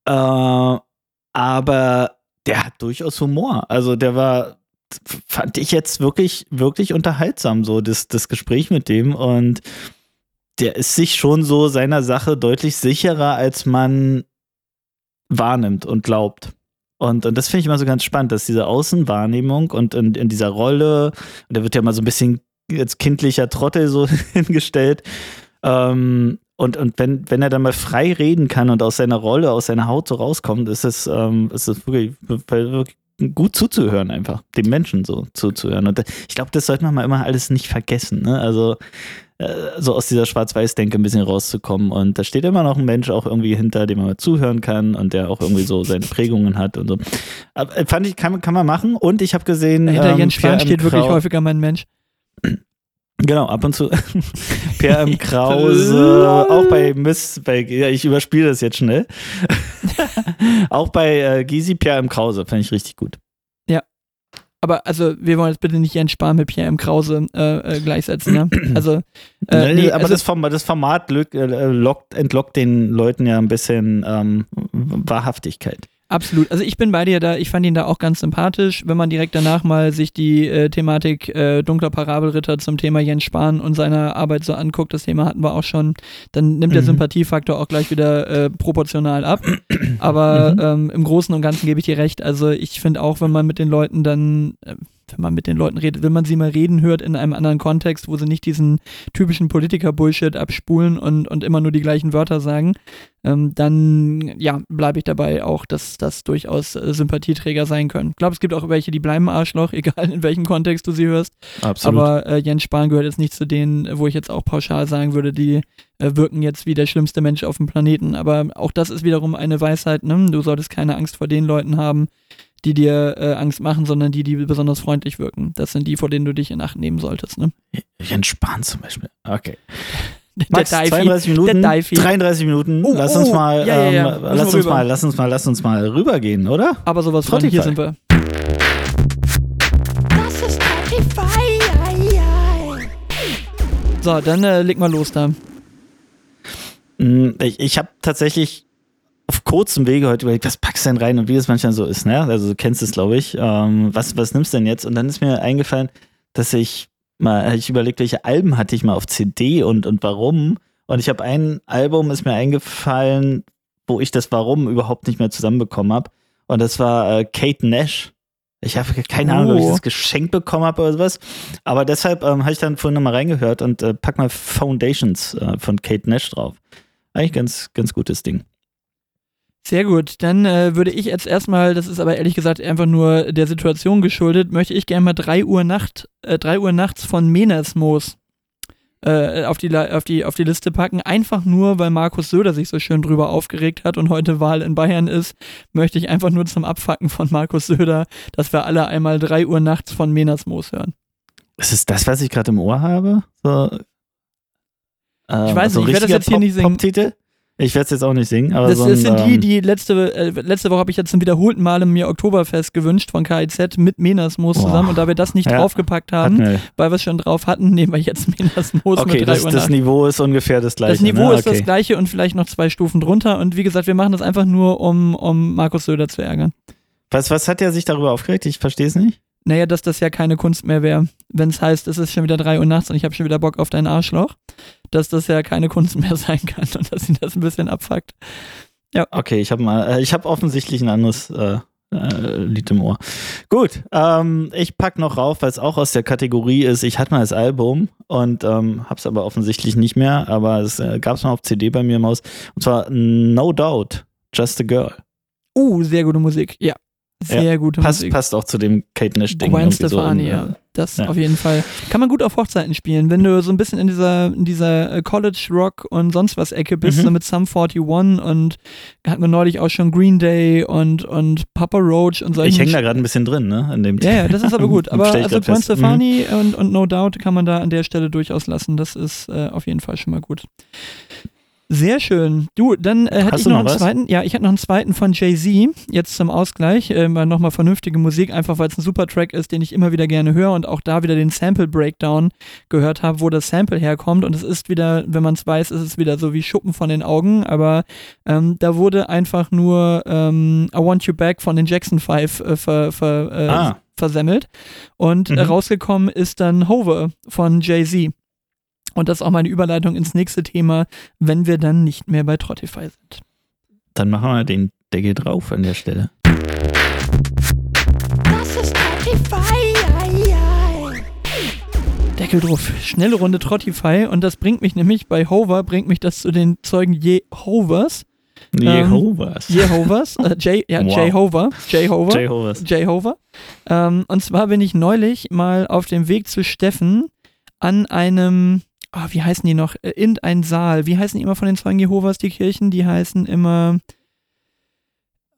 Äh, aber der hat durchaus Humor. Also der war, fand ich jetzt wirklich, wirklich unterhaltsam, so das, das Gespräch mit dem. Und der ist sich schon so seiner Sache deutlich sicherer, als man wahrnimmt und glaubt. Und, und das finde ich immer so ganz spannend, dass diese Außenwahrnehmung und in, in dieser Rolle, und der wird ja mal so ein bisschen als kindlicher Trottel so [LAUGHS] hingestellt. Ähm, und und wenn, wenn er dann mal frei reden kann und aus seiner Rolle, aus seiner Haut so rauskommt, ist es, ähm, ist es wirklich, wirklich gut zuzuhören, einfach, dem Menschen so zuzuhören. Und ich glaube, das sollte man mal immer alles nicht vergessen. Ne? Also so aus dieser Schwarz-Weiß-Denke ein bisschen rauszukommen. Und da steht immer noch ein Mensch auch irgendwie hinter, dem man mal zuhören kann und der auch irgendwie so seine Prägungen hat und so. Aber, äh, fand ich, kann, kann man machen. Und ich habe gesehen, Hinter ähm, Jens Spahn steht wirklich häufiger mein Mensch. Genau, ab und zu. [LAUGHS] Per M. Krause, [LAUGHS] auch bei Miss, bei, ja, ich überspiele das jetzt schnell. [LAUGHS] auch bei äh, Gysi, Pierre M. Krause, fand ich richtig gut. Aber also, wir wollen jetzt bitte nicht Jens Spahn mit Pierre M. Krause äh, äh, gleichsetzen, ja? [CLEARS THROAT] Also, äh, nee, aber also, das, Format, das Format äh, lockt, entlockt den Leuten ja ein bisschen ähm, Wahrhaftigkeit. Absolut. Also ich bin bei dir da, ich fand ihn da auch ganz sympathisch. Wenn man direkt danach mal sich die äh, Thematik äh, dunkler Parabelritter zum Thema Jens Spahn und seiner Arbeit so anguckt, das Thema hatten wir auch schon, dann nimmt der Mhm. Sympathiefaktor auch gleich wieder äh, proportional ab. [CLEARS THROAT] Aber Mhm. ähm, im Großen und Ganzen gebe ich dir recht. Also ich finde auch, wenn man mit den Leuten dann, äh, wenn man mit den Leuten redet, wenn man sie mal reden hört in einem anderen Kontext, wo sie nicht diesen typischen Politiker-Bullshit abspulen und, und immer nur die gleichen Wörter sagen, ähm, dann ja, bleibe ich dabei auch, dass das durchaus äh, Sympathieträger sein können. Ich glaube, es gibt auch welche, die bleiben Arschloch, [LAUGHS] egal in welchem Kontext du sie hörst. Absolut. Aber äh, Jens Spahn gehört jetzt nicht zu denen, wo ich jetzt auch pauschal sagen würde, die äh, wirken jetzt wie der schlimmste Mensch auf dem Planeten. Aber auch das ist wiederum eine Weisheit. Ne? Du solltest keine Angst vor den Leuten haben, die dir äh, Angst machen, sondern die, die besonders freundlich wirken. Das sind die, vor denen du dich in Acht nehmen solltest. Ne? Jens Spahn zum Beispiel. Okay. [LAUGHS] Der Max, Daifi. 32 Minuten. Der Daifi. 33 Minuten. Oh, lass uns oh, mal, ja, ja, ja. ähm, lass uns rüber. mal, lass uns mal, lass uns mal rübergehen, oder? Aber sowas von, hier sind wir. Das ist Spotify. So, dann äh, leg mal los da. Mm, Ich, ich habe tatsächlich auf kurzem Wege heute überlegt, was packst du denn rein und wie das manchmal so ist, ne? Also du kennst es, glaube ich. Ähm, was, was nimmst du denn jetzt? Und dann ist mir eingefallen, dass ich mal, ich überlegt, welche Alben hatte ich mal auf CD und, und warum. Und ich habe ein Album, ist mir eingefallen, wo ich das Warum überhaupt nicht mehr zusammenbekommen habe. Und das war äh, Kate Nash. Ich habe keine Ahnung, ob ich Oh. das geschenkt bekommen habe oder sowas. Aber deshalb ähm, habe ich dann vorhin nochmal reingehört und äh, pack mal Foundations äh, von Kate Nash drauf. Eigentlich ganz, ganz gutes Ding. Sehr gut. Dann äh, würde ich jetzt erstmal, das ist aber ehrlich gesagt einfach nur der Situation geschuldet, möchte ich gerne mal 3 Uhr Nacht, äh, 3 Uhr nachts von Menersmoos äh, auf, die, auf, die, auf die Liste packen. Einfach nur, weil Markus Söder sich so schön drüber aufgeregt hat und heute Wahl in Bayern ist, möchte ich einfach nur zum Abfacken von Markus Söder, dass wir alle einmal 3 Uhr nachts von Menas Moos hören. Ist es das, was ich gerade im Ohr habe? So, äh, Ich weiß so nicht, ich werde das jetzt hier nicht singen. Pop-Titel? Ich werde es jetzt auch nicht singen, aber Das, so das ein, sind die, ähm, die letzte, äh, letzte Woche habe ich jetzt zum wiederholten Male mir Oktoberfest gewünscht von KIZ mit Menas Moos Boah. zusammen und da wir das nicht Ja. draufgepackt haben, wir. weil wir es schon drauf hatten, nehmen wir jetzt Menas Moos Okay, mit 3 das, Uhr das. Niveau ist ungefähr das gleiche. Das Niveau ne? ist das okay. gleiche und vielleicht noch zwei Stufen drunter. Und wie gesagt, wir machen das einfach nur, um, um Markus Söder zu ärgern. Was, was hat er sich darüber aufgeregt? Ich verstehe es nicht. Naja, dass das ja keine Kunst mehr wäre, wenn es heißt, es ist schon wieder 3 Uhr nachts und ich habe schon wieder Bock auf dein Arschloch, dass das ja keine Kunst mehr [LAUGHS] sein kann und dass ihn das ein bisschen abfuckt. Okay, ich habe mal, äh, ich habe offensichtlich ein anderes äh, äh, Lied im Ohr. Gut, ähm, ich pack noch rauf, weil es auch aus der Kategorie ist. Ich hatte mal das Album und ähm, hab's aber offensichtlich nicht mehr, aber es äh, gab's mal auf CD bei mir im Haus. Und zwar No Doubt, Just a Girl. Uh, sehr gute Musik. Ja, sehr gute Passt, Musik. passt auch zu dem Kate Nash-Ding. Gwen irgendwie so Stefani, in, ja. äh, Das ja. auf jeden Fall. Kann man gut auf Hochzeiten spielen. Wenn du so ein bisschen in dieser, in dieser äh, College Rock und sonst was Ecke bist, Mhm. so mit Sum 41 und hatten wir neulich auch schon Green Day und, und Papa Roach und solche Ich hänge da gerade ein bisschen drin, ne? In dem Ja, ja, das ist aber gut. [LAUGHS] Aber also Gwen fest. Mhm. Stefani und, und No Doubt kann man da an der Stelle durchaus lassen. Das ist äh, auf jeden Fall schon mal gut. Sehr schön. Du, dann äh, hätte Hast ich du noch noch einen was? zweiten. Ja, ich hätte noch einen zweiten von Jay-Z, jetzt zum Ausgleich. Äh, mal nochmal vernünftige Musik, einfach weil es ein super Track ist, den ich immer wieder gerne höre und auch da wieder den Sample Breakdown gehört habe, wo das Sample herkommt. Und es ist wieder, wenn man es weiß, ist es wieder so wie Schuppen von den Augen. Aber ähm, da wurde einfach nur ähm, I Want You Back von den Jackson 5 äh, ver, ver, äh, Ah. versemmelt. Und Mhm. äh, rausgekommen ist dann Hover von Jay-Z. Und das ist auch meine Überleitung ins nächste Thema, wenn wir dann nicht mehr bei Trottify sind. Dann machen wir den Deckel drauf an der Stelle. Das ist. Ei, ei. Deckel drauf. Schnelle Runde Trottify. Und das bringt mich nämlich bei Hover, bringt mich das zu den Zeugen Jehovas. Jehovas. Jehovas. Äh, J, ja, Wow. Jehover. Jehover. Jehovas. Jehovah. Ähm, und zwar bin ich neulich mal auf dem Weg zu Steffen an einem, ah, wie heißen die noch? Äh, In ein Saal. Wie heißen die immer von den Zeugen Jehovas, die Kirchen? Die heißen immer.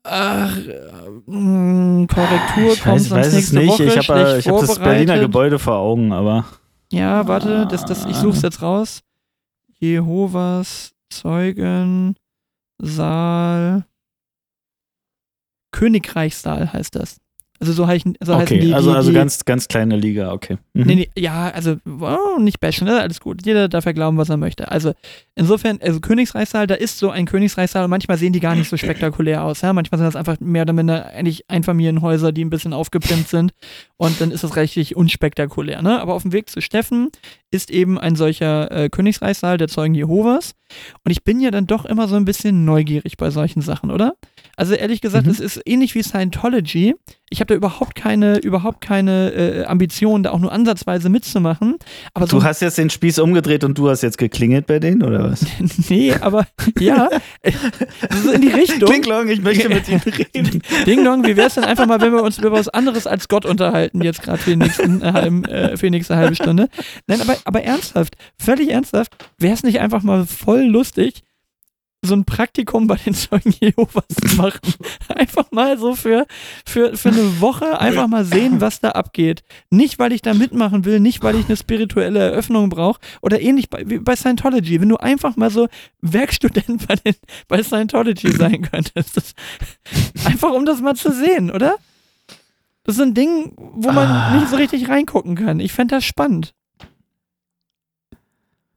Ach, äh, mh, Korrektur Ich kommt weiß, sonst weiß es nächste nicht. Woche. Ich habe äh, hab das Berliner. Gebäude vor Augen, aber Ja, warte, das, das, ich suche es jetzt raus. Jehovas Zeugen Saal Königreichssaal heißt das. Also so, heißen, so heißen okay. die. also die, also ganz, ganz kleine Liga, okay. Mhm. Nee, nee, ja, also oh, nicht bashen, ne? alles gut. Jeder darf ja glauben, was er möchte. Also insofern, also Königsreichssaal, da ist so ein Königsreichssaal und manchmal sehen die gar nicht so spektakulär aus. Ja? Manchmal sind das einfach mehr oder minder eigentlich Einfamilienhäuser, die ein bisschen aufgepimpt sind und dann ist das richtig unspektakulär. Ne? Aber auf dem Weg zu Steffen ist eben ein solcher äh, Königsreichssaal der Zeugen Jehovas und ich bin ja dann doch immer so ein bisschen neugierig bei solchen Sachen, oder? Also ehrlich gesagt, Mhm. es ist ähnlich wie Scientology. Ich habe da überhaupt keine, überhaupt keine äh, Ambition, da auch nur ansatzweise mitzumachen. Aber so Du hast jetzt den Spieß umgedreht und du hast jetzt geklingelt bei denen, oder was? [LAUGHS] nee, aber ja, äh, so in die Richtung. Klinglong, ich möchte mit Ihnen reden. [LAUGHS] Ding Dong, wie wäre es denn einfach mal, wenn wir uns über was anderes als Gott unterhalten, jetzt gerade für, äh, äh, für die nächste halbe Stunde? Nein, aber, aber ernsthaft, völlig ernsthaft, wäre es nicht einfach mal voll lustig, so ein Praktikum bei den Zeugen Jehovas zu [LAUGHS] machen. Einfach mal so für, für, für eine Woche einfach mal sehen, was da abgeht. Nicht, weil ich da mitmachen will, nicht, weil ich eine spirituelle Eröffnung brauche oder ähnlich bei, wie bei Scientology. Wenn du einfach mal so Werkstudent [LAUGHS] bei, den, bei Scientology sein könntest. Das, einfach um das mal zu sehen, oder? Das ist ein Ding, wo man Ah. nicht so richtig reingucken kann. Ich fände das spannend.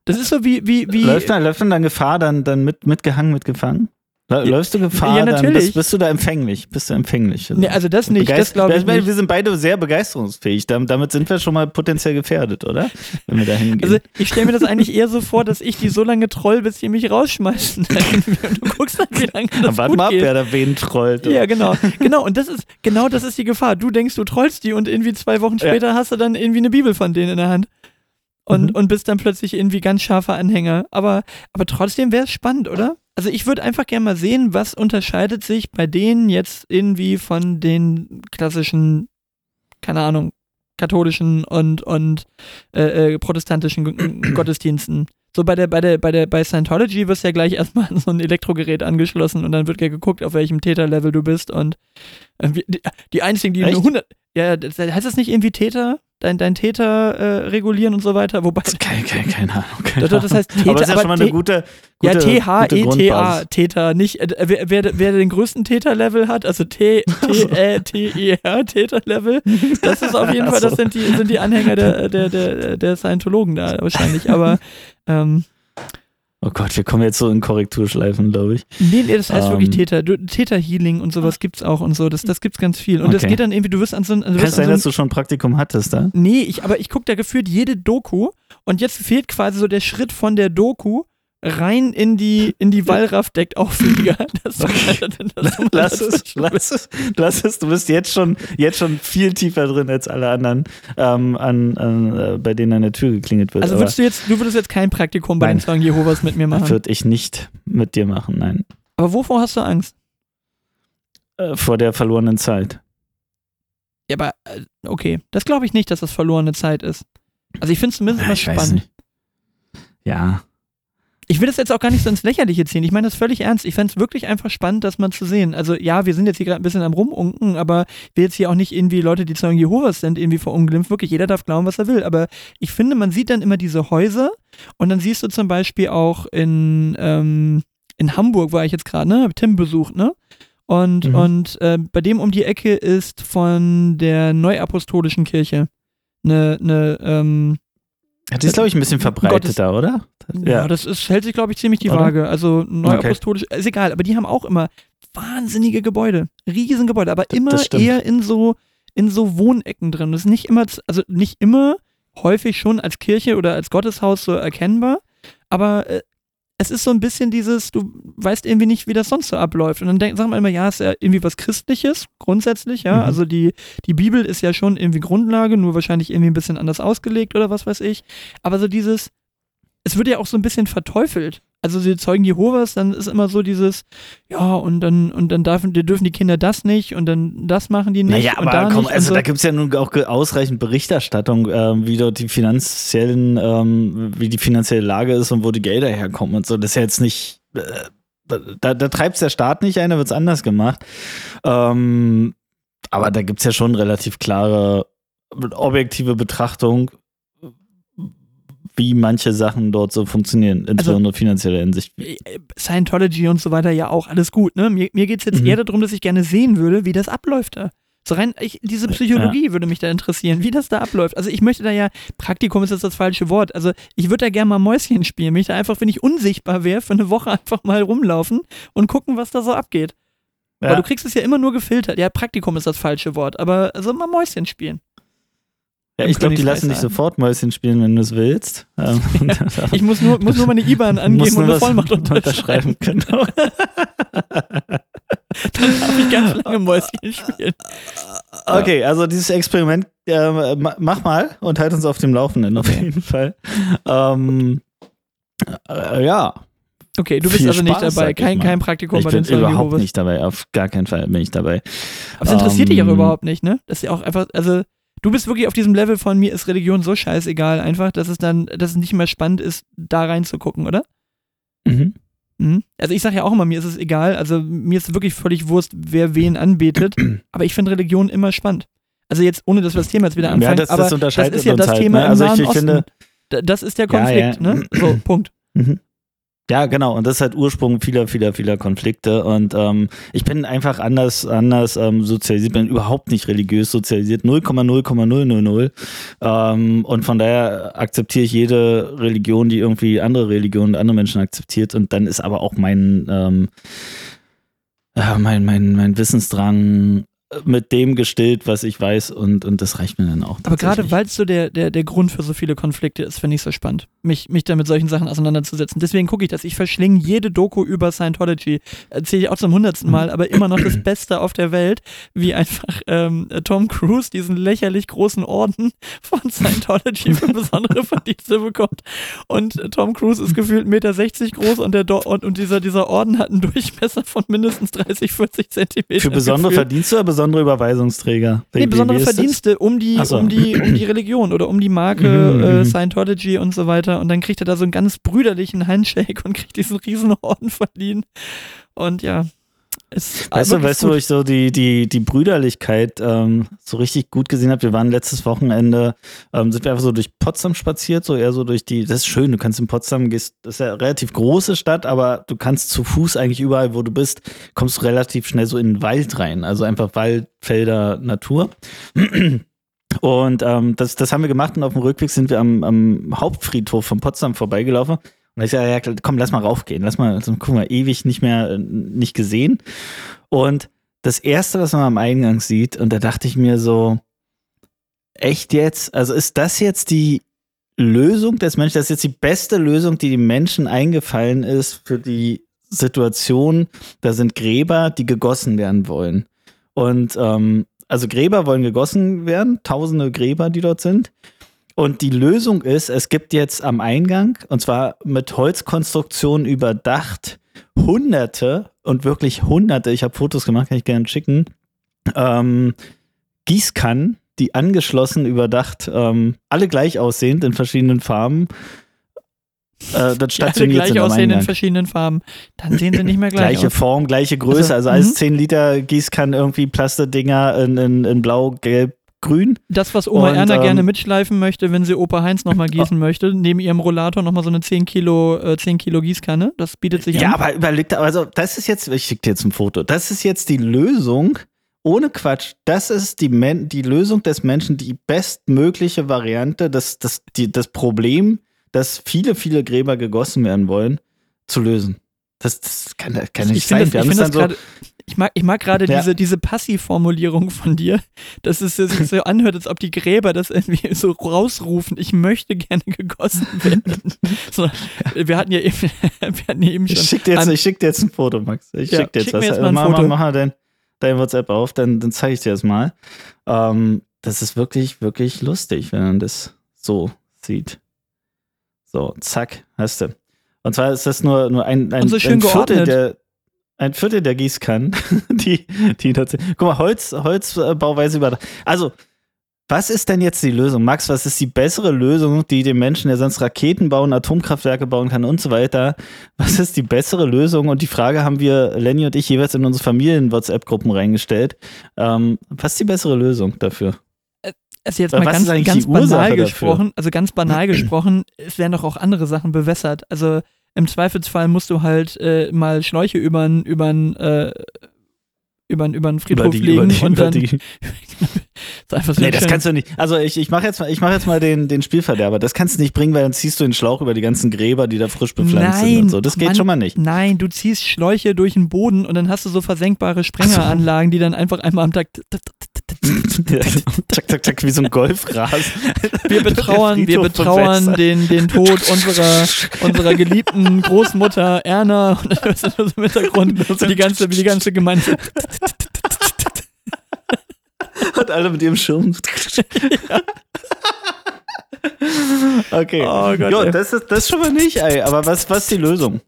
Das ist so wie, wie, wie. Läuft dann, läuft dann, dann Gefahr, dann, dann mit, mitgehangen, mitgefangen? Lä- Läufst du Gefahr? Ja, Dann natürlich. bist, bist du da empfänglich? Bist du empfänglich? Nee, also das nicht, das glaube ich meine, nicht. Wir sind beide sehr begeisterungsfähig. Dam- Damit sind wir schon mal potenziell gefährdet, oder? Wenn wir da hingehen. Also ich stelle mir das eigentlich eher so vor, dass ich die so lange troll, bis die mich rausschmeißen. [LAUGHS] Du guckst dann, wie lange das Warte gut mal ab, geht. wer da wen trollt. Ja, genau. Genau, und das ist, genau das ist die Gefahr. Du denkst, du trollst die und irgendwie zwei Wochen Ja. später hast du dann irgendwie eine Bibel von denen in der Hand. Und, Mhm. und bist dann plötzlich irgendwie ganz scharfer Anhänger. Aber, aber trotzdem wäre es spannend, oder? Also ich würde einfach gerne mal sehen, was unterscheidet sich bei denen jetzt irgendwie von den klassischen, keine Ahnung, katholischen und, und äh, äh, protestantischen [CLEARS THROAT] Gottesdiensten. So bei der, bei der, bei der, bei Scientology wirst du ja gleich [LAUGHS] erstmal an so ein Elektrogerät angeschlossen und dann wird ja geguckt, auf welchem Täterlevel du bist und äh, die, die einzigen, die Echt? nur 100, ja, heißt das nicht irgendwie Täter? Dein, dein Täter äh, regulieren und so weiter? Wobei, [LAUGHS] Keine, keine, keine Ahnung. [LAUGHS] Keine das, das heißt Täter, [LAUGHS] aber das ist ja schon mal eine Tä- gute, ja, gute, T-H-E-T-A, gute Grundbasis. Täter, nicht, äh, wer, wer, wer den größten Täterlevel hat, also T-E-T-E-R, Täterlevel, das ist auf jeden Fall, das sind die, sind die Anhänger der, der, der, der Scientologen da wahrscheinlich, aber ähm, Oh Gott, wir kommen jetzt so in Korrekturschleifen, glaube ich. nee, nee, das heißt wirklich Ähm. Täter, du- Täterhealing und sowas gibt's auch und so, das, das gibt's ganz viel und das Okay. geht dann irgendwie, du wirst an so ein, Kann es sein, so dass du schon ein Praktikum hattest da? Nee, ich, aber ich gucke da gefühlt jede Doku und jetzt fehlt quasi so der Schritt von der Doku rein in die, in die Wallraff-Deckt-Auflieger. [LAUGHS] Das, das, das, Lass es, lass es, lass es. Du bist jetzt schon, jetzt schon viel tiefer drin als alle anderen, ähm, an, an, äh, bei denen an der Tür geklingelt wird. Also würdest du jetzt, du würdest jetzt kein Praktikum bei den Zeugen Jehovas mit mir machen. würde ich nicht mit dir machen, nein. Aber wovor hast du Angst? Äh, vor der verlorenen Zeit. Ja, aber äh, okay, das glaube ich nicht, dass das verlorene Zeit ist. Also ich finde es zumindest ich weiß spannend. Ja, Ich will das jetzt auch gar nicht so ins Lächerliche ziehen. Ich meine das völlig ernst. Ich fände es wirklich einfach spannend, das mal zu sehen. Also ja, wir sind jetzt hier gerade ein bisschen am Rumunken, aber wir jetzt hier auch nicht irgendwie Leute, die Zeugen Jehovas sind, irgendwie verunglimpft. Wirklich, jeder darf glauben, was er will. Aber ich finde, man sieht dann immer diese Häuser und dann siehst du zum Beispiel auch in, ähm, in Hamburg war ich jetzt gerade, ne? Hab Tim besucht, ne? Und, Mhm. und äh, bei dem um die Ecke ist von der Neuapostolischen Kirche eine, eine ähm, die ist, glaube ich, ein bisschen verbreiteter, oder? Ja, das ist, hält sich, glaube ich, ziemlich die Oder? Waage. Also neuapostolisch, ist egal, aber die haben auch immer wahnsinnige Gebäude, Riesengebäude, aber immer eher in so, in so Wohnecken drin. Das ist nicht immer, also nicht immer, häufig schon als Kirche oder als Gotteshaus so erkennbar, aber äh, es ist so ein bisschen dieses, du weißt irgendwie nicht, wie das sonst so abläuft. Und dann denk, sagen wir immer, ja, ist ja irgendwie was Christliches, grundsätzlich, ja. Mhm. Also die, die Bibel ist ja schon irgendwie Grundlage, nur wahrscheinlich irgendwie ein bisschen anders ausgelegt oder was weiß ich. Aber so dieses, es wird ja auch so ein bisschen verteufelt. Also die Zeugen Jehovas, dann ist immer so dieses, ja, und dann, und dann dürfen, dürfen die Kinder das nicht und dann das machen die nicht. Naja, und aber da komm, also so. da gibt es ja nun auch ausreichend Berichterstattung, ähm, wie dort die finanziellen, ähm, wie die finanzielle Lage ist und wo die Gelder herkommen und so. Das ist ja jetzt nicht, äh, da, da treibt es der Staat nicht ein, da wird es anders gemacht. Ähm, aber da gibt es ja schon relativ klare, objektive Betrachtung, wie manche Sachen dort so funktionieren, Also insbesondere finanzieller Hinsicht. Scientology und so weiter, ja auch, alles gut. Ne? Mir, mir geht es jetzt Mhm. eher darum, dass ich gerne sehen würde, wie das abläuft da. So rein, ich, diese Psychologie würde mich da interessieren, wie das da abläuft. Also ich möchte da ja, Praktikum ist jetzt das falsche Wort, also ich würde da gerne mal Mäuschen spielen, mich da einfach, wenn ich unsichtbar wäre, für eine Woche [LAUGHS] einfach mal rumlaufen und gucken, was da so abgeht. Weil du kriegst es ja immer nur gefiltert. Ja, Praktikum ist das falsche Wort, aber also mal Mäuschen spielen. Ja, ich glaube, die lassen dich sofort Mäuschen spielen, wenn du es willst. Ähm, [LAUGHS] Ich muss nur, muss nur meine IBAN [LAUGHS] angeben und eine Vollmacht [LAUGHS] unterschreiben. Genau. Dann darf ich ganz lange Mäuschen spielen. Okay, also dieses Experiment, äh, ma- mach mal und halt uns auf dem Laufenden auf jeden Fall. Ähm, äh, ja, Okay, du bist Viel also nicht Spaß, dabei. ich Kein, kein Praktikum ich bei bin den Zeugen überhaupt Jehovas. nicht dabei. Auf gar keinen Fall bin ich dabei. Aber es interessiert dich auch Ähm, überhaupt nicht, ne? Das ist ja auch einfach, also du bist wirklich auf diesem Level von mir ist Religion so scheißegal, einfach, dass es dann, dass es nicht mehr spannend ist, da reinzugucken, oder? Mhm. Mhm. Also ich sage ja auch immer, mir ist es egal, also mir ist wirklich völlig Wurst, wer wen anbetet, [CLEARS THROAT] aber ich finde Religion immer spannend. Also jetzt, ohne dass wir das Thema jetzt wieder Ja, anfangen, das- das aber unterscheidet das ist ja das halt, Thema ne? im Also ich- Nahen ich Osten. finde- Da- das ist der Ja, Konflikt, ja. ne? So, [CLEARS THROAT] Punkt. Mhm. Ja, genau. Und das ist halt Ursprung vieler, vieler, vieler Konflikte. Und ähm, ich bin einfach anders, anders ähm, sozialisiert, bin überhaupt nicht religiös sozialisiert. 0,0,000. Ähm, und von daher akzeptiere ich jede Religion, die irgendwie andere Religionen, andere Menschen akzeptiert. Und dann ist aber auch mein, ähm, ja, mein, mein, mein Wissensdrang mit dem gestillt, was ich weiß. Und, und das reicht mir dann auch. Aber gerade weil es so der, der, der Grund für so viele Konflikte ist, finde ich so spannend, mich, mich da mit solchen Sachen auseinanderzusetzen. Deswegen gucke ich das. Ich verschlinge jede Doku über Scientology. Erzähle ich auch zum hundertsten Mal, aber immer noch das Beste auf der Welt, wie einfach ähm, Tom Cruise diesen lächerlich großen Orden von Scientology für [LAUGHS] besondere Verdienste bekommt. Und Tom Cruise ist gefühlt 1,60 Meter groß und, der Do und, und dieser, dieser Orden hat einen Durchmesser von mindestens 30, 40 Zentimetern. Für besondere. Verdienste oder besondere Überweisungsträger? Nee, besondere? Verdienste um die, so. um, die, um die Religion oder um die Marke Mhm, äh, mhm. Scientology und so weiter. Und dann kriegt er da so einen ganz brüderlichen Handshake und kriegt diesen Riesenorden verliehen. Und ja, ist Weißt du, weißt du, wo ich so die, die, die Brüderlichkeit ähm, so richtig gut gesehen habe? Wir waren letztes Wochenende, ähm, sind wir einfach so durch Potsdam spaziert, so eher so durch die, das ist schön, du kannst in Potsdam, gehst, das ist ja eine relativ große Stadt, aber du kannst zu Fuß eigentlich überall, wo du bist, kommst du relativ schnell so in den Wald rein. Also einfach Wald, Felder, Natur. Und ähm, das, das haben wir gemacht und auf dem Rückweg sind wir am, am Hauptfriedhof von Potsdam vorbeigelaufen. Und ich sage, ja, komm, lass mal raufgehen, lass mal, also, guck mal, ewig nicht mehr, äh, nicht gesehen. Und das erste, was man am Eingang sieht, und da dachte ich mir so, echt jetzt? Also ist das jetzt die Lösung des Menschen? Das ist jetzt die beste Lösung, die den Menschen eingefallen ist für die Situation. Da sind Gräber, die gegossen werden wollen. Und ähm, also Gräber wollen gegossen werden, tausende Gräber, die dort sind. Und die Lösung ist, es gibt jetzt am Eingang, und zwar mit Holzkonstruktion überdacht, hunderte und wirklich hunderte, ich habe Fotos gemacht, kann ich gerne schicken, ähm, Gießkannen, die angeschlossen überdacht, ähm, alle gleich aussehend in verschiedenen Farben, äh, dann Die [LAUGHS] alle stationiert gleich aussehen in verschiedenen Farben. Dann sehen sie nicht mehr gleich Gleiche aus. Form, gleiche Größe, Also, also, alles mhm. 10 Liter Gießkannen, irgendwie Plastedinger in, in, in blau, gelb, grün. Das, was Oma Und, Erna ähm, gerne mitschleifen möchte, wenn sie Opa Heinz nochmal [LAUGHS] gießen möchte, neben ihrem Rollator nochmal so eine 10 Kilo, äh, 10 Kilo Gießkanne. Das bietet sich Ja, an. aber überlegt, also das ist jetzt, ich schicke dir jetzt ein Foto, das ist jetzt die Lösung, ohne Quatsch, das ist die, Men die Lösung des Menschen, die bestmögliche Variante, das, das, die, das Problem, dass viele, viele Gräber gegossen werden wollen, zu lösen. Das, das kann, kann ich nicht finde sein. das, Wir ich haben es dann so. Ich mag, ich mag gerade Ja. diese, diese Passivformulierung von dir, dass es sich so anhört, als ob die Gräber das irgendwie so rausrufen. Ich möchte gerne gegossen werden. [LAUGHS] So, wir hatten ja eben, [LAUGHS] wir hatten ja eben ich schon. schicke dir, jetzt- an- ich schick dir jetzt ein Foto, Max. Ich Ja, schick dir jetzt schick was. jetzt mal ein mach, Foto. Mach, mal dein, dein WhatsApp auf, dann, dann zeige ich dir das mal. Ähm, das ist wirklich, wirklich lustig, wenn man das so sieht. So, zack, hast du. Und zwar ist das nur, nur ein, ein, so schön ein Viertel der ein Viertel der Gießkannen, [LAUGHS] die, die sind. Guck mal, Holz, Holzbauweise über. Also, was ist denn jetzt die Lösung? Max, was ist die bessere Lösung, die dem Menschen, der sonst Raketen bauen, Atomkraftwerke bauen kann und so weiter, was ist die bessere Lösung? Und die Frage haben wir, Lenny und ich, jeweils in unsere Familien-WhatsApp-Gruppen reingestellt. Ähm, was ist die bessere Lösung dafür? Also jetzt Äh, mal was ganz, ganz banal gesprochen, also ganz banal [CLEARS THROAT] gesprochen, es werden doch auch andere Sachen bewässert. Also im Zweifelsfall musst du halt äh, mal Schläuche übern, übern, äh, übern, übern Friedhof legen und dann ist [LAUGHS] einfach so Nee, das schön- kannst du nicht. Also ich, ich mache jetzt, mal- ich mach jetzt mal den, den Spielverderber. Das kannst du nicht bringen, weil dann ziehst du den Schlauch über die ganzen Gräber, die da frisch bepflanzt sind Nein, und so. Das geht Mann. schon mal nicht. Nein, du ziehst Schläuche durch den Boden und dann hast du so versenkbare Sprengeranlagen, die dann einfach einmal am Tag. [LAUGHS] Zack, zack, zack, wie so ein Golfgras. Wir betrauern, wir betrauern den, den Tod unserer, unserer geliebten Großmutter Erna [LAUGHS] und das ist im Hintergrund so die ganze, wie die ganze Gemeinde. Und alle mit ihrem Schirm. [LAUGHS] Okay. Oh Gott, jo, das ist das schon mal nicht, ey. Aber was, was ist die Lösung?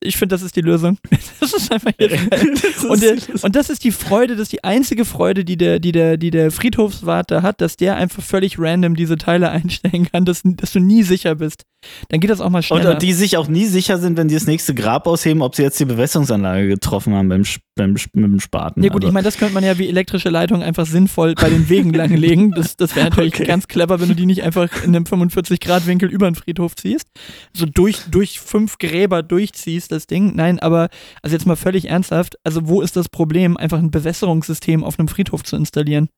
Ich finde, das ist die Lösung. [LAUGHS] Das ist einfach. [LAUGHS] Das Und, der, und das ist die Freude, das ist die einzige Freude, die der, die der, die der Friedhofswart da hat, dass der einfach völlig random diese Teile [LAUGHS] einstellen kann, dass, dass du nie sicher bist. Dann geht das auch mal schneller. und die sich auch nie sicher sind, wenn die das nächste Grab ausheben, ob sie jetzt die Bewässerungsanlage getroffen haben beim, beim, dem Spaten. ja gut, Also, ich meine, das könnte man ja wie elektrische Leitungen einfach sinnvoll bei den Wegen langlegen. Das, das wäre natürlich Okay. ganz clever, wenn du die nicht einfach in einem 45-Grad-Winkel über den Friedhof ziehst. So durch, durch fünf Gräber durchziehst, das Ding. Nein, aber also jetzt mal völlig ernsthaft, also wo ist das Problem, einfach ein Bewässerungssystem auf einem Friedhof zu installieren?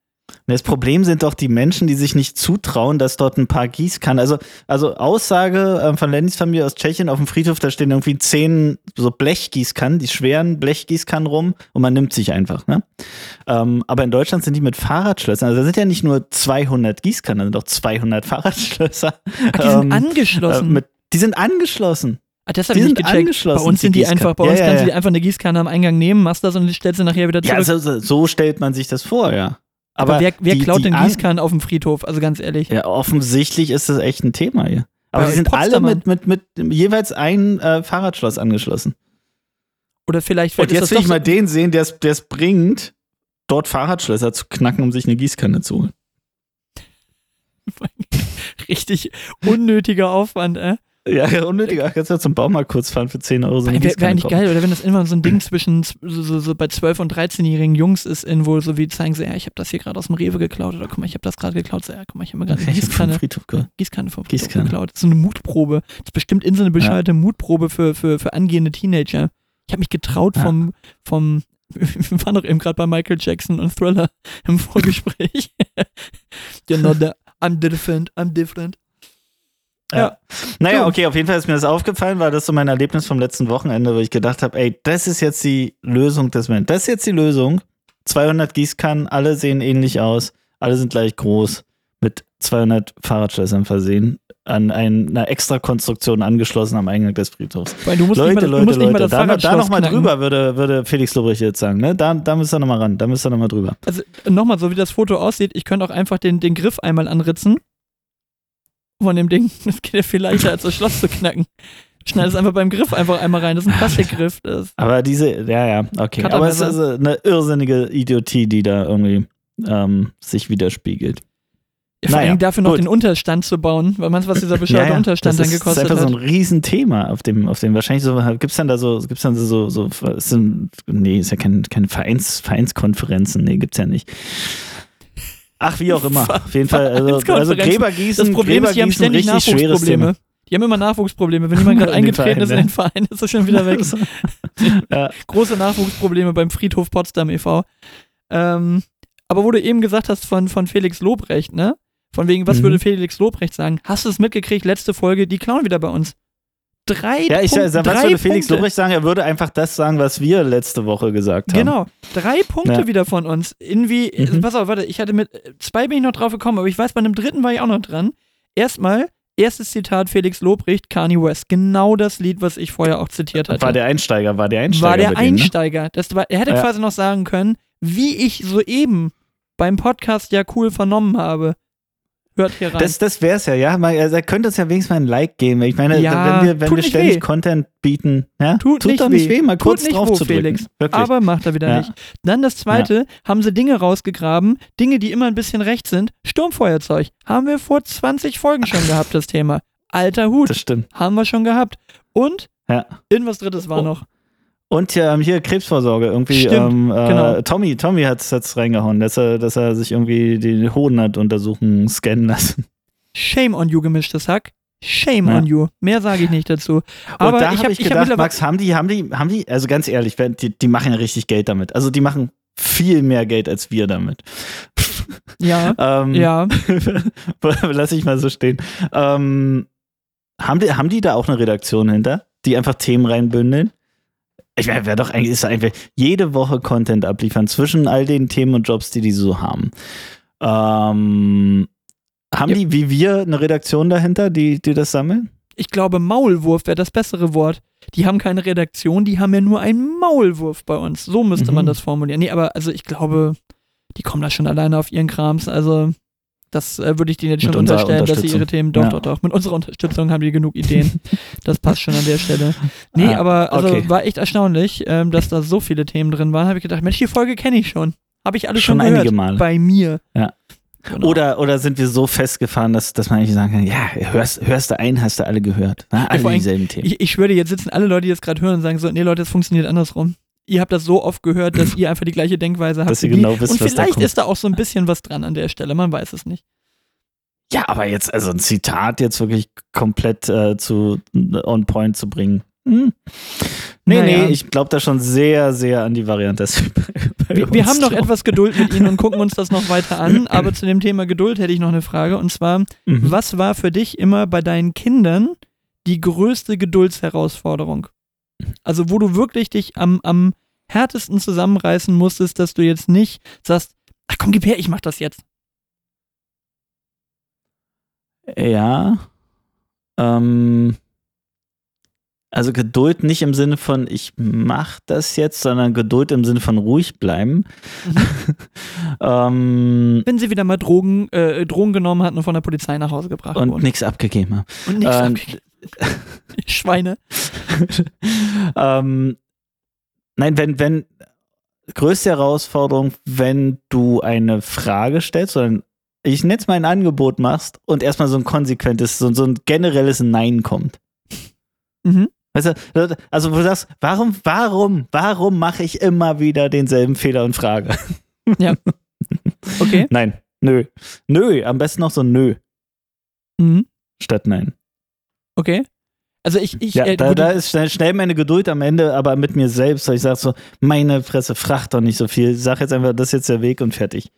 Das Problem sind doch die Menschen, die sich nicht zutrauen, dass dort ein paar Gießkannen. Also, also Aussage ähm, von Lennys Familie aus Tschechien auf dem Friedhof, da stehen irgendwie zehn so Blechgießkannen, die schweren Blechgießkannen rum und man nimmt sich einfach. Ne? Ähm, aber in Deutschland sind die mit Fahrradschlössern. Also da sind ja nicht nur 200 Gießkannen, da sind doch 200 [LAUGHS] Fahrradschlösser. Ach, die sind Ähm, angeschlossen. Äh, mit, die sind angeschlossen. Ah, das habe Die ich nicht gecheckt. Bei uns sind die die einfach, bei Gießkannen. uns Ja, ja, kannst du ja. die einfach eine Gießkanne am Eingang nehmen, machst das und stellst sie nachher wieder Ja, zurück. so, so, so stellt man sich das vor, ja. aber, wer, wer die- klaut die denn an- Gießkannen auf dem Friedhof? Also ganz ehrlich. Ja, offensichtlich ist das echt ein Thema hier. Aber sie sind alle mit, mit, mit jeweils ein äh, Fahrradschloss angeschlossen. Oder vielleicht, Und vielleicht ist jetzt will ich mal den sehen, der es bringt, dort Fahrradschlösser zu knacken, um sich eine Gießkanne zu holen. [LAUGHS] Richtig unnötiger Aufwand, äh. Ja, [LAUGHS] ja unnötig. Ach, Kannst du zum Baumarkt kurz fahren für 10 Euro so Wäre wär eigentlich kaufen. geil, oder wenn das immer so ein Ding zwischen so, so, so bei 12- und 13-jährigen Jungs ist, in wo so wie zeigen sie, ja, ich habe das hier gerade aus dem Rewe geklaut oder guck mal, ich habe das gerade geklaut. So, ja, guck mal, ich habe mir gerade Gießkanne. Gießkanne vom Friedhof Gießkanne. geklaut. Das ist so eine Mutprobe. Das ist bestimmt in so eine bescheuerte Mutprobe für, für, für angehende Teenager. Ich habe mich getraut Ja. vom, vom [LAUGHS] wir waren doch eben gerade bei Michael Jackson und Thriller im Vorgespräch. you know, the, I'm different, I'm different. Ja. Naja, okay, auf jeden Fall ist mir das aufgefallen, weil das so mein Erlebnis vom letzten Wochenende, wo ich gedacht habe, ey, das ist jetzt die Lösung des Menschen. Das ist jetzt die Lösung. 200 Gießkannen, alle sehen ähnlich aus, alle sind gleich groß, mit 200 Fahrradschlössern versehen, an einer Extrakonstruktion angeschlossen am Eingang des Friedhofs. Weil du musst Leute, nicht mal, Leute, Leute, das da, da nochmal drüber, würde, würde Felix Lobrecht jetzt sagen, ne? Da, da müsst ihr nochmal ran, da müsst ihr nochmal drüber. Also nochmal, so wie das Foto aussieht, ich könnte auch einfach den, den Griff einmal anritzen von dem Ding. Das geht ja viel leichter, als das Schloss zu knacken. Schneid es einfach beim Griff einfach einmal rein. Das ist ein Plastikgriff. Das Aber diese, ja, ja, okay. Kann Aber es ist also eine irrsinnige Idiotie, die da irgendwie ähm, sich widerspiegelt. ja, vor Naja, allem dafür noch gut. den Unterstand zu bauen, weil man was dieser bescheuerte Unterstand das dann gekostet ist einfach hat. so ein Riesenthema, auf dem, auf dem wahrscheinlich so, gibt's dann da so, gibt's dann so, so, ist denn, nee, ist ja kein, keine Vereins, Vereinskonferenzen, nee, gibt's ja nicht. Ach, wie auch immer. Auf jeden Fall, also, also. Gräbergießen, das Problem ist, die haben ständig richtig schweres Thema. Nachwuchsprobleme. Die haben immer Nachwuchsprobleme. Wenn jemand [LAUGHS] gerade In eingetreten ist in Verein, den Verein, ist er schon wieder weg. [LAUGHS] ja. große Nachwuchsprobleme beim Friedhof Potsdam e.V. Ähm, aber wo du eben gesagt hast von, von Felix Lobrecht, ne? Von wegen, was Mhm. würde Felix Lobrecht sagen? Hast du es mitgekriegt? Letzte Folge, die klauen wieder bei uns. Drei Ja, ich Punkte, sag, was würde Felix Punkte. Lobrecht sagen? Er würde einfach das sagen, was wir letzte Woche gesagt haben. Genau, drei Punkte Ja. wieder von uns. Irgendwie, Mhm. pass auf, warte, ich hatte mit äh, zwei bin ich noch drauf gekommen, aber ich weiß, bei einem dritten war ich auch noch dran. Erstmal, erstes Zitat Felix Lobrecht, Kanye West. Genau das Lied, was ich vorher auch zitiert hatte. War der Einsteiger, war der Einsteiger. war der bei denen, ne? Einsteiger. Das war, er hätte Ja. quasi noch sagen können, wie ich soeben beim Podcast ja cool vernommen habe. Hört hier rein. Das, das wär's ja, ja. Mal, also, er könnte uns ja wenigstens mal ein Like geben. Ich meine, Ja, wenn wir, wenn tut wir ständig weh. Content bieten, ja, Tut nicht doch nicht weh. weh, mal Tut kurz drauf wo, zu drücken. Felix. Wirklich. aber macht er wieder Ja. nicht. Dann das zweite, haben sie Dinge rausgegraben, Dinge, die immer ein bisschen rechts sind. Sturmfeuerzeug. Haben wir vor 20 Folgen schon gehabt, das Thema. Alter Hut. das stimmt. Haben wir schon gehabt. Und Ja. irgendwas drittes war Oh. noch. Und ähm, hier Krebsvorsorge. Irgendwie, Stimmt, ähm, äh, genau. Tommy, Tommy hat's, hat's reingehauen, dass er, dass er sich irgendwie die Hoden hat untersuchen, scannen lassen. Shame on you, gemischtes Hack. Shame Ja. on you. Mehr sage ich nicht dazu. Aber und da ich habe ich ich hab gedacht, mittlerweile. Max, haben die, haben die, haben die, also ganz ehrlich, die, die machen ja richtig Geld damit. Also die machen viel mehr Geld als wir damit. [LAUGHS] Ja, [LAUGHS] ähm, ja. [LAUGHS] Lass ich mal so stehen. Ähm, haben, die, haben die da auch eine Redaktion hinter, die einfach Themen reinbündeln? Ich meine, wäre doch eigentlich, ist eigentlich jede Woche Content abliefern zwischen all den Themen und Jobs, die die so haben. Ähm, haben Ja. die wie wir eine Redaktion dahinter, die, die das sammeln? Ich glaube, Maulwurf wäre das bessere Wort. Die haben keine Redaktion, die haben ja nur einen Maulwurf bei uns. So müsste man Mhm. das formulieren. Nee, aber also ich glaube, die kommen da schon alleine auf ihren Krams. Also, das äh, würde ich denen jetzt schon unterstellen, dass sie ihre. Themen, doch, Ja. doch, doch. Mit unserer Unterstützung haben die genug Ideen. [LAUGHS] das passt schon an der Stelle. Nee, Ah, aber also okay. war echt erstaunlich, ähm, dass da so viele Themen drin waren. Habe ich gedacht, Mensch, die Folge kenne ich schon. Habe ich alle schon, Schon gehört. einige Male. Bei mir. Ja. Genau. Oder, oder sind wir so festgefahren, dass, dass man eigentlich sagen kann, ja, hörst, hörst du ein, hast du alle gehört. Na, alle allem, dieselben Themen. Ich, ich schwöre dir, jetzt sitzen alle Leute, die das gerade hören und sagen so, nee Leute, das funktioniert andersrum. Ihr habt das so oft gehört, dass ihr einfach die gleiche Denkweise habt. Dass ihr genau wisst, und was da vielleicht kommt. ist da auch so ein bisschen was dran an der Stelle, man weiß es nicht. Ja, aber jetzt, also ein Zitat jetzt wirklich komplett äh, zu on point zu bringen. Hm. Nee, Naja. nee, ich glaube da schon sehr, sehr an die Variante. wir Wir, haben noch etwas Geduld mit Ihnen und gucken uns das noch weiter an, [LAUGHS] aber zu dem Thema Geduld hätte ich noch eine Frage und zwar, Mhm. was war für dich immer bei deinen Kindern die größte Geduldsherausforderung? Also wo du wirklich dich am, am härtesten zusammenreißen musstest, dass du jetzt nicht sagst, ach komm, gib her, ich mach das jetzt. Ja. Ähm, also Geduld nicht im Sinne von, ich mach das jetzt, sondern Geduld im Sinne von ruhig bleiben. [LAUGHS] ähm, Wenn sie wieder mal Drogen, äh, Drogen genommen hatten und von der Polizei nach Hause gebracht und wurden. nichts abgegeben haben. Und nichts ähm, abgekriegt. [LAUGHS] Schweine. [LAUGHS] ähm, nein, wenn, wenn, größte Herausforderung, wenn du eine Frage stellst, sondern ich nenne es mal ein Angebot machst und erstmal so ein konsequentes, so, so ein generelles Nein kommt. Mhm. Weißt du, also wo du sagst, warum, warum, warum mache ich immer wieder denselben Fehler und Frage? [LAUGHS] Okay. Nein, nö. Nö, am besten noch so nö Mhm. statt nein. Okay. Also ich, ich, Ja, äh, da, da ist schnell, schnell meine Geduld am Ende, aber mit mir selbst, weil ich sage so, meine Fresse, fracht doch nicht so viel. Sag jetzt einfach, das ist jetzt der Weg und fertig.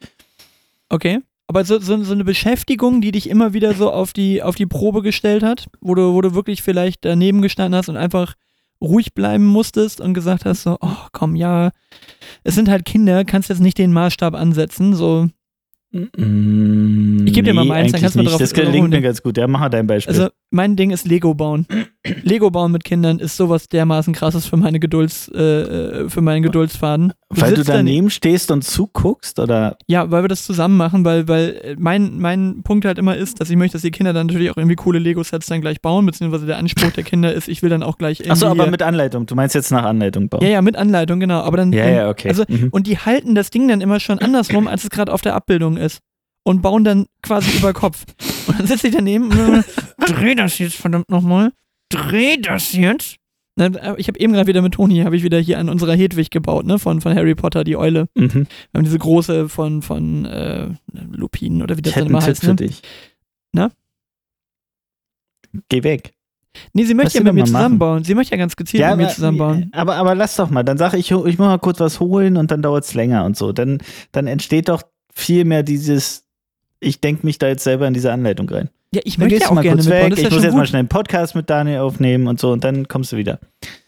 okay. Aber so, so, so eine Beschäftigung, die dich immer wieder so auf die, auf die Probe gestellt hat, wo du, wo du wirklich vielleicht daneben gestanden hast und einfach ruhig bleiben musstest und gesagt hast, so, oh komm, ja, es sind halt Kinder, kannst jetzt nicht den Maßstab ansetzen, so. Mm, Ich geb dir mal meins, dann kannst du mal nicht. drauf- Das gelingt mir ganz gut. Ja, mach mal dein Beispiel. Also mein Ding ist Lego bauen. [CLEARS THROAT] Lego bauen mit Kindern ist sowas dermaßen krasses für meine Gedulds, äh, äh, für meinen Geduldsfaden. weil du sitzt da daneben stehst und zuguckst oder Ja, weil wir das zusammen machen, weil, weil äh, mein, mein Punkt halt immer ist, dass ich möchte, dass die Kinder dann natürlich auch irgendwie coole Lego-Sets dann gleich bauen, beziehungsweise der Anspruch der Kinder ist, ich will dann auch gleich irgendwie. Achso, aber mit Anleitung. Du meinst jetzt nach Anleitung bauen. ja, ja, mit Anleitung, genau. Aber dann. ja, ja, okay. Also, Mhm. und die halten das Ding dann immer schon andersrum, als es gerade auf der Abbildung ist. Und bauen dann quasi über Kopf. Und dann sitze ich daneben dreh das jetzt verdammt nochmal. Dreh das jetzt. Äh, Ich habe eben gerade wieder mit Toni, habe ich wieder hier an unserer Hedwig gebaut, ne, von, von Harry Potter, die Eule. Mhm. Wir haben diese große von, von äh, Lupinen oder wie das Ich dann immer heißt. für Ne? dich. Na? Geh weg. Nee, sie Was möchte ja mit mir mal machen? zusammenbauen. Sie möchte ja ganz gezielt mit mir zusammenbauen. aber, aber lass doch mal. Dann sag ich, ich muss mal kurz was holen und dann dauert es länger und so. Dann, dann entsteht doch viel mehr dieses, ich denke mich da jetzt selber in diese Anleitung rein. Ja, ich Dann möchte ja auch mal gerne kurz weg. Ich muss jetzt mal gut. schnell einen Podcast mit Daniel aufnehmen und so und dann kommst du wieder.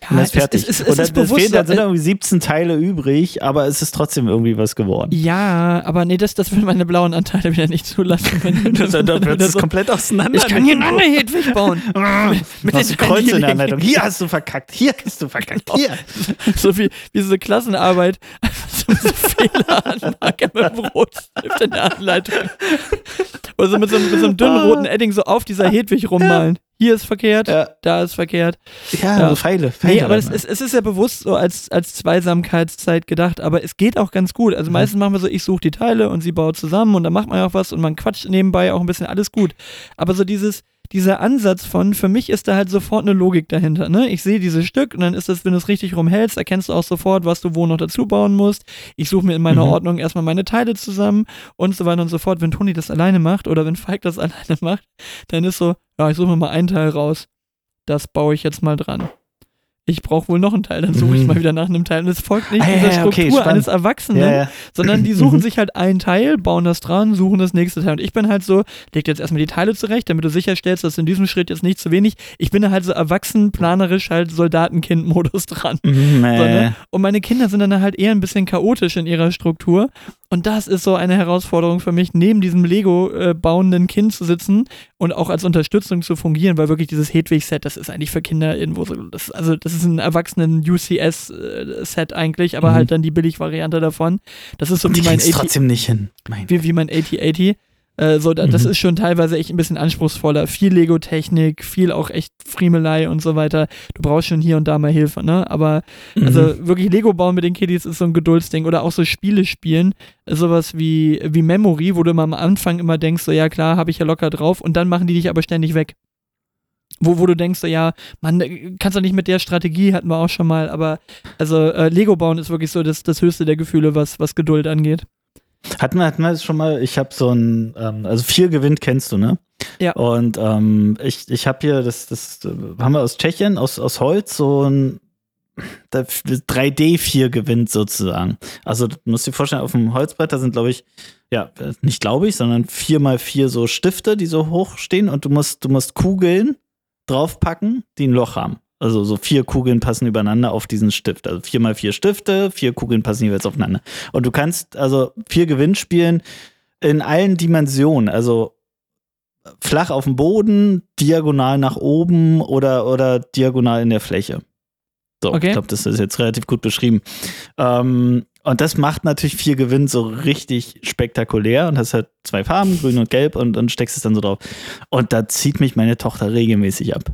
Ja, Und das ist fertig. Es, es, es, und dann, ist bewusst. fehlt, dann sind äh, irgendwie 17 Teile übrig, aber es ist trotzdem irgendwie was geworden. ja, aber nee, das, das will meine blauen Anteile wieder nicht zulassen. Wenn, Das, [LAUGHS] dann wird es so, komplett auseinander. ich kann hier eine andere Hedwig bauen. [LAUGHS] mit den den Kreuze in der. Anleitung. Hier hast du verkackt, hier hast du verkackt, hier. [LAUGHS] so wie, wie so eine Klassenarbeit. Einfach so diese Fehler mit dem Rotstift in der Anleitung. Oder so mit so, einem- mit so einem dünnen roten Edding so auf dieser Hedwig rummalen. Hier ist verkehrt, Ja, da ist verkehrt. ja, Ja. so Pfeile. Pfeile Nee, aber es ist, es ist ja bewusst so als, als Zweisamkeitszeit gedacht, aber es geht auch ganz gut. Also Mhm. meistens machen wir so, ich suche die Teile und sie baut zusammen und dann macht man ja auch was und man quatscht nebenbei auch ein bisschen, alles gut. Aber so dieses, dieser Ansatz von, für mich ist da halt sofort eine Logik dahinter. Ne? Ich sehe dieses Stück und dann ist das, wenn du es richtig rumhältst, erkennst du auch sofort, was du wo noch dazu bauen musst. Ich suche mir in meiner Mhm. Ordnung erstmal meine Teile zusammen und so weiter und so fort. Wenn Toni das alleine macht oder wenn Falk das [LAUGHS] alleine macht, dann ist so, ja, ich suche mir mal einen Teil raus. Das baue ich jetzt mal dran. Ich brauche wohl noch einen Teil, dann suche ich Mhm. mal wieder nach einem Teil. Und es folgt nicht Ah, dieser ja, okay, Struktur spannend. eines Erwachsenen, ja, ja. sondern die [CLEARS THROAT] suchen Mhm. sich halt ein Teil, bauen das dran, suchen das nächste Teil. Und ich bin halt so, leg jetzt erstmal die Teile zurecht, damit du sicherstellst, dass in diesem Schritt jetzt nicht zu wenig. Ich bin da halt so erwachsen, planerisch halt Soldatenkind-Modus [LAUGHS] dran. Mhm, So, äh, ne? Und meine Kinder sind dann halt eher ein bisschen chaotisch in ihrer Struktur. Und das ist so eine Herausforderung für mich, neben diesem Lego-bauenden Kind zu sitzen und auch als Unterstützung zu fungieren, weil wirklich dieses Hedwig-Set, das ist eigentlich für Kinder irgendwo so, das, also das ist ein erwachsenen UCS-Set eigentlich, aber Mhm. halt dann die Billig-Variante davon. Das ist so Und wie die mein, kriegst 80, trotzdem nicht hin. Mein wie, wie mein 8080. Äh, so, da, das Mhm. ist schon teilweise echt ein bisschen anspruchsvoller. Viel Lego-Technik, viel auch echt Friemelei und so weiter. Du brauchst schon hier und da mal Hilfe, ne? Aber Mhm. also wirklich Lego bauen mit den Kiddies ist so ein Geduldsding oder auch so Spiele spielen, sowas wie, wie Memory, wo du immer am Anfang immer denkst, so ja klar, habe ich ja locker drauf und dann machen die dich aber ständig weg. Wo, wo du denkst, ja, man, kannst du nicht mit der Strategie, hatten wir auch schon mal, aber also äh, Lego bauen ist wirklich so das, das höchste der Gefühle, was, was Geduld angeht. Hatten wir, hatten wir das schon mal, ich habe so ein, ähm, also vier gewinnt kennst du, ne? Ja. Und ähm, ich, ich habe hier, das, das äh, haben wir aus Tschechien, aus, aus Holz, so ein da- 3D4 gewinnt sozusagen. Also du musst dir vorstellen, auf dem Holzbrett, da sind, glaube ich, ja, äh, nicht glaube ich, sondern vier mal vier so Stifte, die so hoch stehen und du musst, du musst Kugeln draufpacken, die ein Loch haben. Also so vier Kugeln passen übereinander auf diesen Stift. Also vier mal vier Stifte, vier Kugeln passen jeweils aufeinander. Und du kannst also vier Gewinn spielen in allen Dimensionen. Also flach auf dem Boden, diagonal nach oben oder, oder diagonal in der Fläche. So, Okay. ich glaube, das ist jetzt relativ gut beschrieben. Ähm, und das macht natürlich vier Gewinn so richtig spektakulär und hast halt zwei Farben, grün und gelb und, und steckst es dann so drauf. Und da zieht mich meine Tochter regelmäßig ab.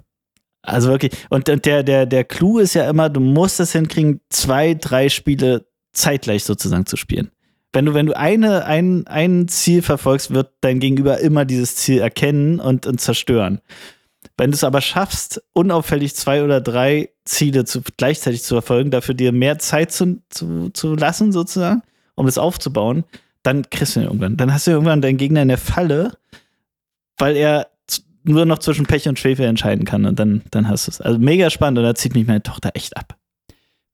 Also wirklich, und, der, der, der Clou ist ja immer, du musst es hinkriegen, zwei, drei Spiele zeitgleich sozusagen zu spielen. Wenn du, wenn du eine, ein, ein Ziel verfolgst, wird dein Gegenüber immer dieses Ziel erkennen und, und zerstören. Wenn du es aber schaffst, unauffällig zwei oder drei Ziele zu, gleichzeitig zu verfolgen, dafür dir mehr Zeit zu, zu, zu lassen, sozusagen, um das aufzubauen, dann kriegst du ihn irgendwann. Dann hast du irgendwann deinen Gegner in der Falle, weil er nur noch zwischen Pech und Schwefel entscheiden kann und dann, dann hast du es. Also mega spannend und da zieht mich meine Tochter echt ab.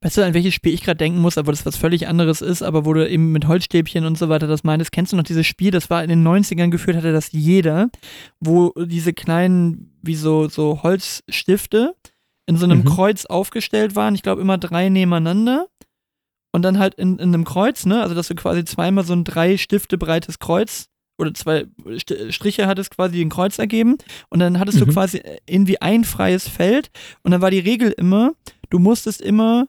Weißt du, an welches Spiel ich gerade denken muss, aber das was völlig anderes ist, aber wo du eben mit Holzstäbchen und so weiter das meintest, kennst du noch dieses Spiel, das war in den 90ern geführt, hatte das jeder, wo diese kleinen, wie so, so Holzstifte in so einem Mhm. Kreuz aufgestellt waren, ich glaube immer drei nebeneinander und dann halt in, in einem Kreuz, ne, also dass du quasi zweimal so ein drei Stifte breites Kreuz oder zwei St Striche hattest quasi ein Kreuz ergeben und dann hattest du Mhm. quasi irgendwie ein freies Feld und dann war die Regel immer, du musstest immer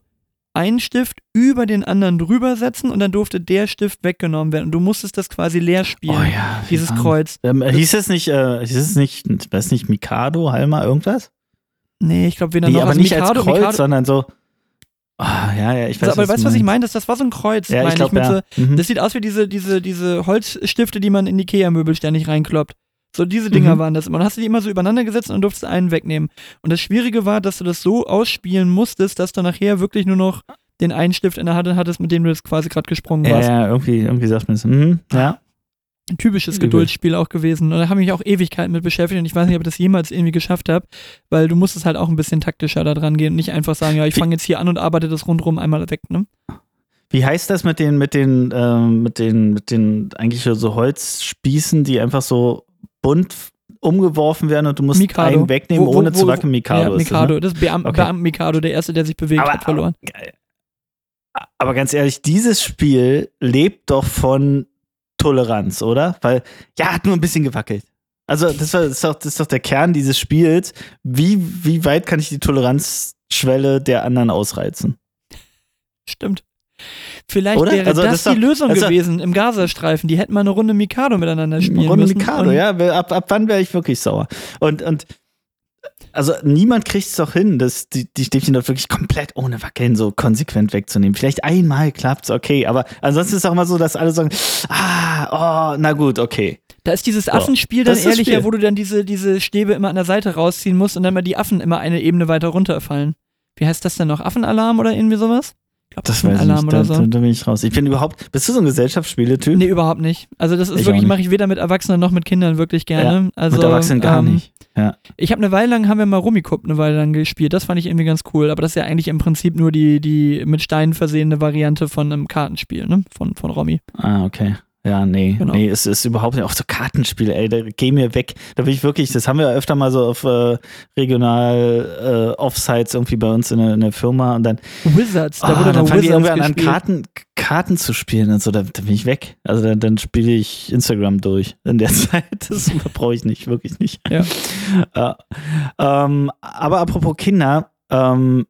einen Stift über den anderen drüber setzen und dann durfte der Stift weggenommen werden und du musstest das quasi leer spielen, Oh ja. dieses warm. Kreuz. Ähm, hieß es nicht, äh, hieß es nicht, weiß nicht, Mikado, Halma, irgendwas? Nee, ich glaube weder Nee, noch. aber also nicht Mikado, als Kreuz, Mikado, sondern so. Ah, ja, ja, ich weiß also, aber weißt du, was ich meine? Das, das war so ein Kreuz, Ja, meine ich glaube, mit ja. so, Mhm. Das sieht aus wie diese, diese, diese Holzstifte, die man in Ikea-Möbel ständig reinkloppt. So diese Dinger Mhm. waren das. Und dann hast du die immer so übereinander gesetzt und dann durftest du einen wegnehmen. Und das Schwierige war, dass du das so ausspielen musstest, dass du nachher wirklich nur noch den einen Stift in der Hand hattest, mit dem du jetzt quasi gerade gesprungen warst. ja, irgendwie, irgendwie sagt man es. Mhm, ja. Ein typisches. Geduldsspiel auch gewesen. Und da habe ich mich auch Ewigkeiten mit beschäftigt und ich weiß nicht, ob ich das jemals irgendwie geschafft habe, weil du musstest halt auch ein bisschen taktischer da dran gehen und nicht einfach sagen, ja, ich fange jetzt hier an und arbeite das rundherum einmal weg, ne? Wie heißt das mit den, mit den, ähm, mit den, mit den eigentlich so Holzspießen, die einfach so bunt umgeworfen werden und du musst Mikado. einen wegnehmen, Wo- wo- ohne zu wo- wackeln? Mikado ja, ist Mikado. das, Das ist Beam Okay. Mikado, der erste, der sich bewegt Aber- hat, verloren. ne? Aber ganz ehrlich, dieses Spiel lebt doch von Toleranz, oder? Weil, ja, hat nur ein bisschen gewackelt. Also, das, war, das, ist doch, das ist doch der Kern dieses Spiels. Wie, wie weit kann ich die Toleranzschwelle der anderen ausreizen? Stimmt. Vielleicht Oder? wäre Also, das, das die doch- Lösung also- gewesen im Gazastreifen. Die hätten mal eine Runde Mikado miteinander spielen Runde müssen. Mikado, und ja. Ab, ab wann wäre ich wirklich sauer? Und, und also niemand kriegt es doch hin, dass die, die Stäbchen doch wirklich komplett ohne Wackeln so konsequent wegzunehmen. Vielleicht einmal klappt's, okay, aber ansonsten ist es auch immer so, dass alle sagen, ah, oh, na gut, okay. Da ist dieses Affenspiel dann das ist das ehrlicher, Spiel. wo du dann diese, diese Stäbe immer an der Seite rausziehen musst und dann mal die Affen immer eine Ebene weiter runterfallen. Wie heißt das denn noch? Affenalarm oder irgendwie sowas? Das weiß ich Affenalarm nicht, oder da, so. da, da bin ich raus. Ich bin überhaupt, bist du so ein Gesellschaftsspiele-Typ? Nee, überhaupt nicht. Also das ist Ich wirklich, mache ich weder mit Erwachsenen noch mit Kindern wirklich gerne. also, Mit Erwachsenen gar ähm, nicht. Ja. Ich habe eine Weile lang, haben wir mal Rummikub eine Weile lang gespielt. Das fand ich irgendwie ganz cool. Aber das ist ja eigentlich im Prinzip nur die, die mit Steinen versehene Variante von einem Kartenspiel, ne? Von, von Romy. Ah, okay. Ja, nee, Genau. nee, es ist überhaupt nicht, auch so Kartenspiele, ey, da geh mir weg. Da bin ich wirklich, das haben wir öfter mal so auf äh, regional äh, Offsites irgendwie bei uns in der, in der Firma und dann, Wizards, da ah, wurde dann fangen die irgendwann an. Karten, Karten zu spielen und so, da, da bin ich weg. Also dann, dann spiele ich Instagram durch in der [LAUGHS] Zeit. Das brauche ich nicht, wirklich nicht. Ja. Ja. [LAUGHS] Ähm, aber apropos Kinder, ähm,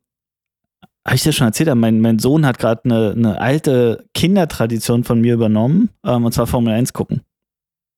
habe ich dir schon erzählt, mein, mein Sohn hat gerade eine, eine alte Kindertradition von mir übernommen, ähm, und zwar Formel 1 gucken.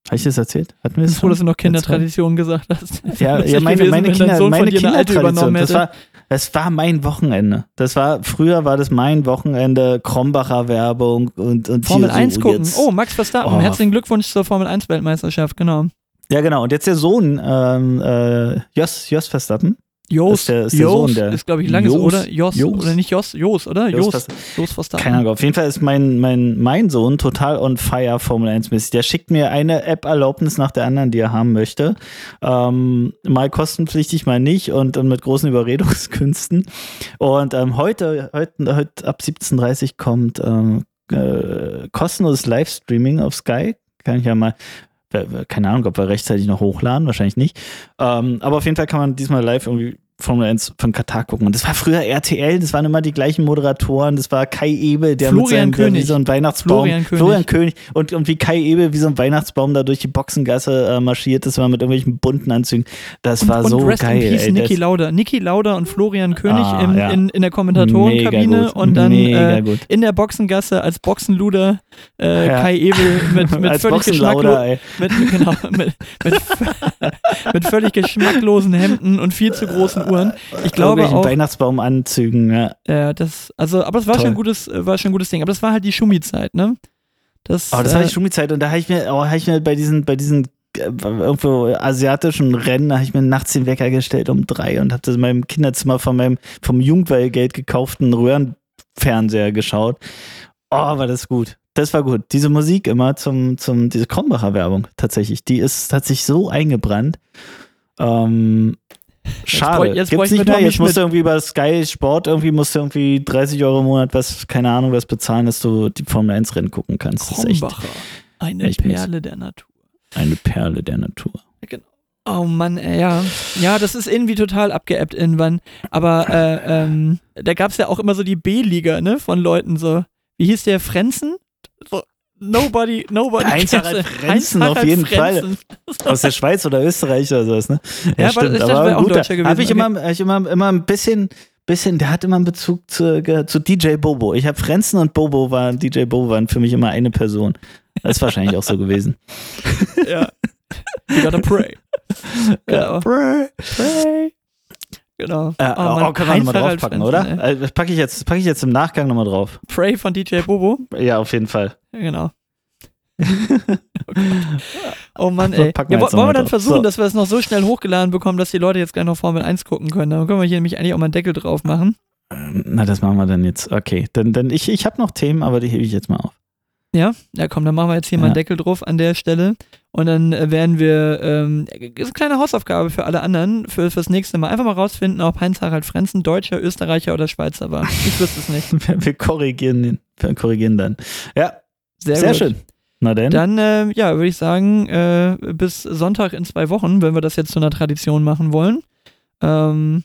Habe ich das erzählt? Hatten wir Ich das bin froh, dass du noch? Kindertradition gesagt hast. Ja, ja [LAUGHS] meine, gewesen, meine, Kinder, meine Kindertradition. übernommen Das war, das war mein Wochenende. Das war, früher war das mein Wochenende, Krombacher Werbung und, und Formel so 1 gucken. Jetzt. Oh, Max Verstappen. Oh. Herzlichen Glückwunsch zur Formel 1 Weltmeisterschaft, genau. Ja, genau. Und jetzt der Sohn, ähm, äh, Jos, Jos Verstappen. Jos, Ist der- ist der Jos Sohn, der- ist, glaube ich, langes, Jos? oder? Jos, Jos? oder nicht Jos, Jos, oder? Jos Jos. Jos Verstappen. Keine Ahnung. Auf jeden Fall ist mein, mein, mein Sohn total on fire Formel 1 mäßig. Der schickt mir eine App-Erlaubnis nach der anderen, die er haben möchte. Ähm, mal kostenpflichtig, mal nicht und, und mit großen Überredungskünsten. Und ähm, heute, heute, heute ab 17.30 Uhr kommt ähm, äh, kostenloses Livestreaming auf Sky. Kann ich ja mal. Keine Ahnung, ob wir rechtzeitig noch hochladen, wahrscheinlich nicht. Ähm, aber auf jeden Fall kann man diesmal live irgendwie Formel 1 von Katar gucken. Und das war früher RTL, das waren immer die gleichen Moderatoren. Das war Kai Ebel, der Florian mit seinem, der wie König. so ein Weihnachtsbaum. Florian König. Florian König. Und, und wie Kai Ebel wie so ein Weihnachtsbaum da durch die Boxengasse äh, marschiert ist, war mit irgendwelchen bunten Anzügen. Das Und, war und so Rest geil. in Peace ey. Niki Das- Lauda. Niki Lauda und Florian König Ah, im, ja. in, in der Kommentatorenkabine und dann äh, in der Boxengasse als Boxenluder äh, Ja. Kai Ebel mit, [LAUGHS] mit völlig Boxenlauder, mit, genau, mit, mit, [LAUGHS] [LAUGHS] mit völlig geschmacklosen Hemden und viel zu großen Uhren. Ich glaube auch, Weihnachtsbaumanzügen, ja. äh, das, also, aber das war Toll. schon ein gutes, äh, war schon ein gutes Ding. Aber das war halt die Schumi-Zeit, ne? Das, Oh, das war äh, die Schumi-Zeit und da habe ich mir, oh, habe ich mir bei diesen, bei diesen äh, irgendwo asiatischen Rennen, da habe ich mir nachts den Wecker gestellt um drei und habe das in meinem Kinderzimmer von meinem vom Jugendweilgeld gekauften Röhrenfernseher geschaut. Oh, war das gut. Das war gut. Diese Musik immer zum, zum, diese Krombacher Werbung tatsächlich, die ist, hat sich so eingebrannt. Ähm, schade. bräuch- jetzt Gibt's nicht mehr. Jetzt musst du irgendwie über Sky Sport irgendwie musst du irgendwie 30 Euro im Monat was, keine Ahnung, was bezahlen, dass du die Formel 1 Rennen gucken kannst. Das ist echt. Eine echt. Perle der Natur. eine Perle der Natur. Oh Mann, ey, ja. Ja, das ist irgendwie total abgeebbt irgendwann. Aber äh, ähm, da gab es ja auch immer so die B-Liga, ne, von Leuten so. Wie hieß der? Frenzen? So, nobody, nobody. Heinz-Harald cares. Frenzen, auf jeden Fall. Frenzen. [LAUGHS] Aus der Schweiz oder Österreich oder sowas, ne? Ja, aber ich dachte, wäre auch Deutscher gewesen, Habe ich, okay. immer, hab ich immer, immer ein bisschen, bisschen, der hat immer einen Bezug zu, zu DJ Bobo. Ich habe Frenzen und Bobo waren, DJ Bobo waren für mich immer eine Person. Das ist wahrscheinlich auch so gewesen. Ja. You gotta pray. [LAUGHS] Genau. Pray. Pray. Genau. Äh, Oh Mann, oh, kann man nochmal draufpacken, oder? ey. Das packe ich, jetzt, pack ich jetzt im Nachgang nochmal drauf. Pray von DJ Bobo. Ja, auf jeden Fall. Ja, genau. [LAUGHS] Oh Mann, So, ey. wir Ja, wollen wir dann versuchen, So. dass wir es noch so schnell hochgeladen bekommen, dass die Leute jetzt gleich noch Formel 1 gucken können? Dann können wir hier nämlich eigentlich auch mal einen Deckel drauf machen. Na, das machen wir dann jetzt. Okay, dann, dann ich, ich habe noch Themen, aber die hebe ich jetzt mal auf. Ja, ja komm, dann machen wir jetzt hier mal einen Ja. Deckel drauf an der Stelle. Und dann äh, werden wir, ähm, ist eine kleine Hausaufgabe für alle anderen, für, fürs nächste Mal. Einfach mal rausfinden, ob Heinz-Harald Frenzen Deutscher, Österreicher oder Schweizer war. Ich wüsste es nicht. [LAUGHS] Wir, wir korrigieren den. Wir korrigieren dann. Ja, Sehr, sehr, schön. Na denn? Dann, äh, ja, würde ich sagen, äh, bis Sonntag in zwei Wochen, wenn wir das jetzt zu einer Tradition machen wollen. Ähm,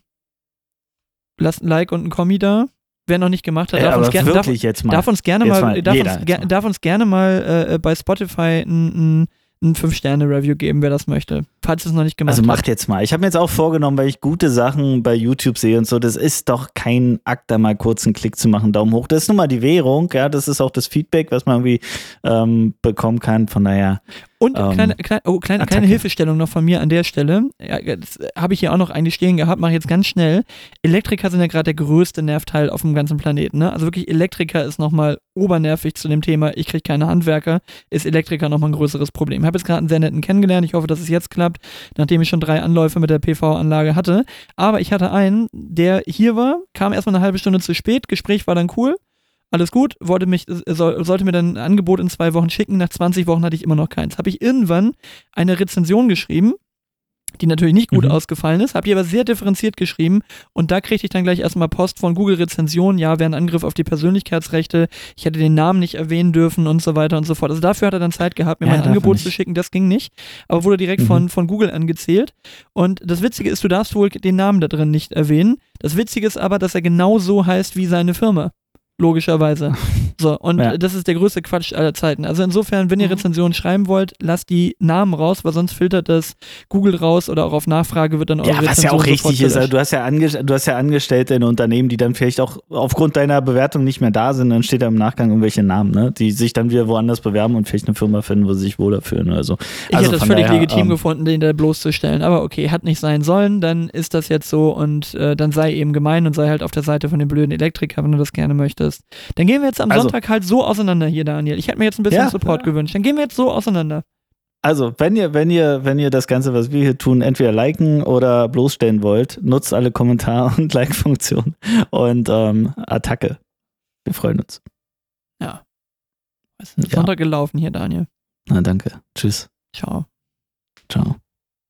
lasst ein Like und ein Kommi da. Wer noch nicht gemacht hat, darf, aber uns, ger darf, darf uns gerne Jetzt mal, darf, jeder uns, ger mal. darf uns gerne mal äh, bei Spotify ein, ein, ein 5-Sterne-Review geben, wer das möchte. Falls es noch nicht gemacht also hat. macht jetzt mal. Ich habe mir jetzt auch vorgenommen, weil ich gute Sachen bei YouTube sehe und so, das ist doch kein Akt, da mal kurz einen Klick zu machen, Daumen hoch. Das ist nun mal die Währung, ja, das ist auch das Feedback, was man irgendwie ähm, bekommen kann. Von daher, Und Ähm, kleine, kleine, oh, kleine, kleine Hilfestellung noch von mir an der Stelle. Ja, das habe ich hier auch noch eigentlich stehen gehabt, mache ich jetzt ganz schnell. Elektriker sind ja gerade der größte Nervteil auf dem ganzen Planeten. Ne? Also wirklich, Elektriker ist nochmal obernervig zu dem Thema, ich kriege keine Handwerker, ist Elektriker nochmal ein größeres Problem. Ich habe jetzt gerade einen sehr netten kennengelernt, ich hoffe, dass es jetzt klappt, nachdem ich schon drei Anläufe mit der PV-Anlage hatte. Aber ich hatte einen, der hier war, kam erstmal eine halbe Stunde zu spät, Gespräch war dann cool. Alles gut, wollte mich, äh, soll, sollte mir dann ein Angebot in zwei Wochen schicken. Nach 20 Wochen hatte ich immer noch keins. Habe ich irgendwann eine Rezension geschrieben, die natürlich nicht gut Mhm. ausgefallen ist, habe die aber sehr differenziert geschrieben und da kriegte ich dann gleich erstmal Post von Google Rezension, ja, wäre ein Angriff auf die Persönlichkeitsrechte, ich hätte den Namen nicht erwähnen dürfen und so weiter und so fort. Also dafür hat er dann Zeit gehabt, mir Ja, mein Angebot zu schicken, das ging nicht, aber wurde direkt Mhm. von, von Google angezählt und das Witzige ist, du darfst wohl den Namen da drin nicht erwähnen. Das Witzige ist aber, dass er genau so heißt wie seine Firma. Logischerweise. [LAUGHS] So, und Ja. das ist der größte Quatsch aller Zeiten. Also insofern, wenn ihr Mhm. Rezensionen schreiben wollt, lasst die Namen raus, weil sonst filtert das Google raus oder auch auf Nachfrage wird dann eure ja, was ja auch richtig ist, also du hast ja, du hast ja Angestellte in Unternehmen, die dann vielleicht auch aufgrund deiner Bewertung nicht mehr da sind, dann steht da im Nachgang irgendwelche Namen, ne? die sich dann wieder woanders bewerben und vielleicht eine Firma finden, wo sie sich wohler fühlen oder so. Ich Also hätte das völlig daher, legitim ähm, gefunden, den da bloßzustellen. Aber okay, hat nicht sein sollen, dann ist das jetzt so und äh, dann sei eben gemein und sei halt auf der Seite von den blöden Elektriker, wenn du das gerne möchtest. Dann gehen wir jetzt am Also- Sonntag halt so auseinander hier, Daniel. Ich hätte mir jetzt ein bisschen Ja, Support ja. gewünscht. Dann gehen wir jetzt so auseinander. Also, wenn ihr, wenn ihr, wenn ihr das Ganze, was wir hier tun, entweder liken oder bloßstellen wollt, nutzt alle Kommentar- [LAUGHS] und Like-Funktionen und ähm, Attacke. Wir freuen uns. Ja. Was ist Ja. Sonntag gelaufen hier, Daniel. Na, danke. Tschüss. Ciao. Ciao.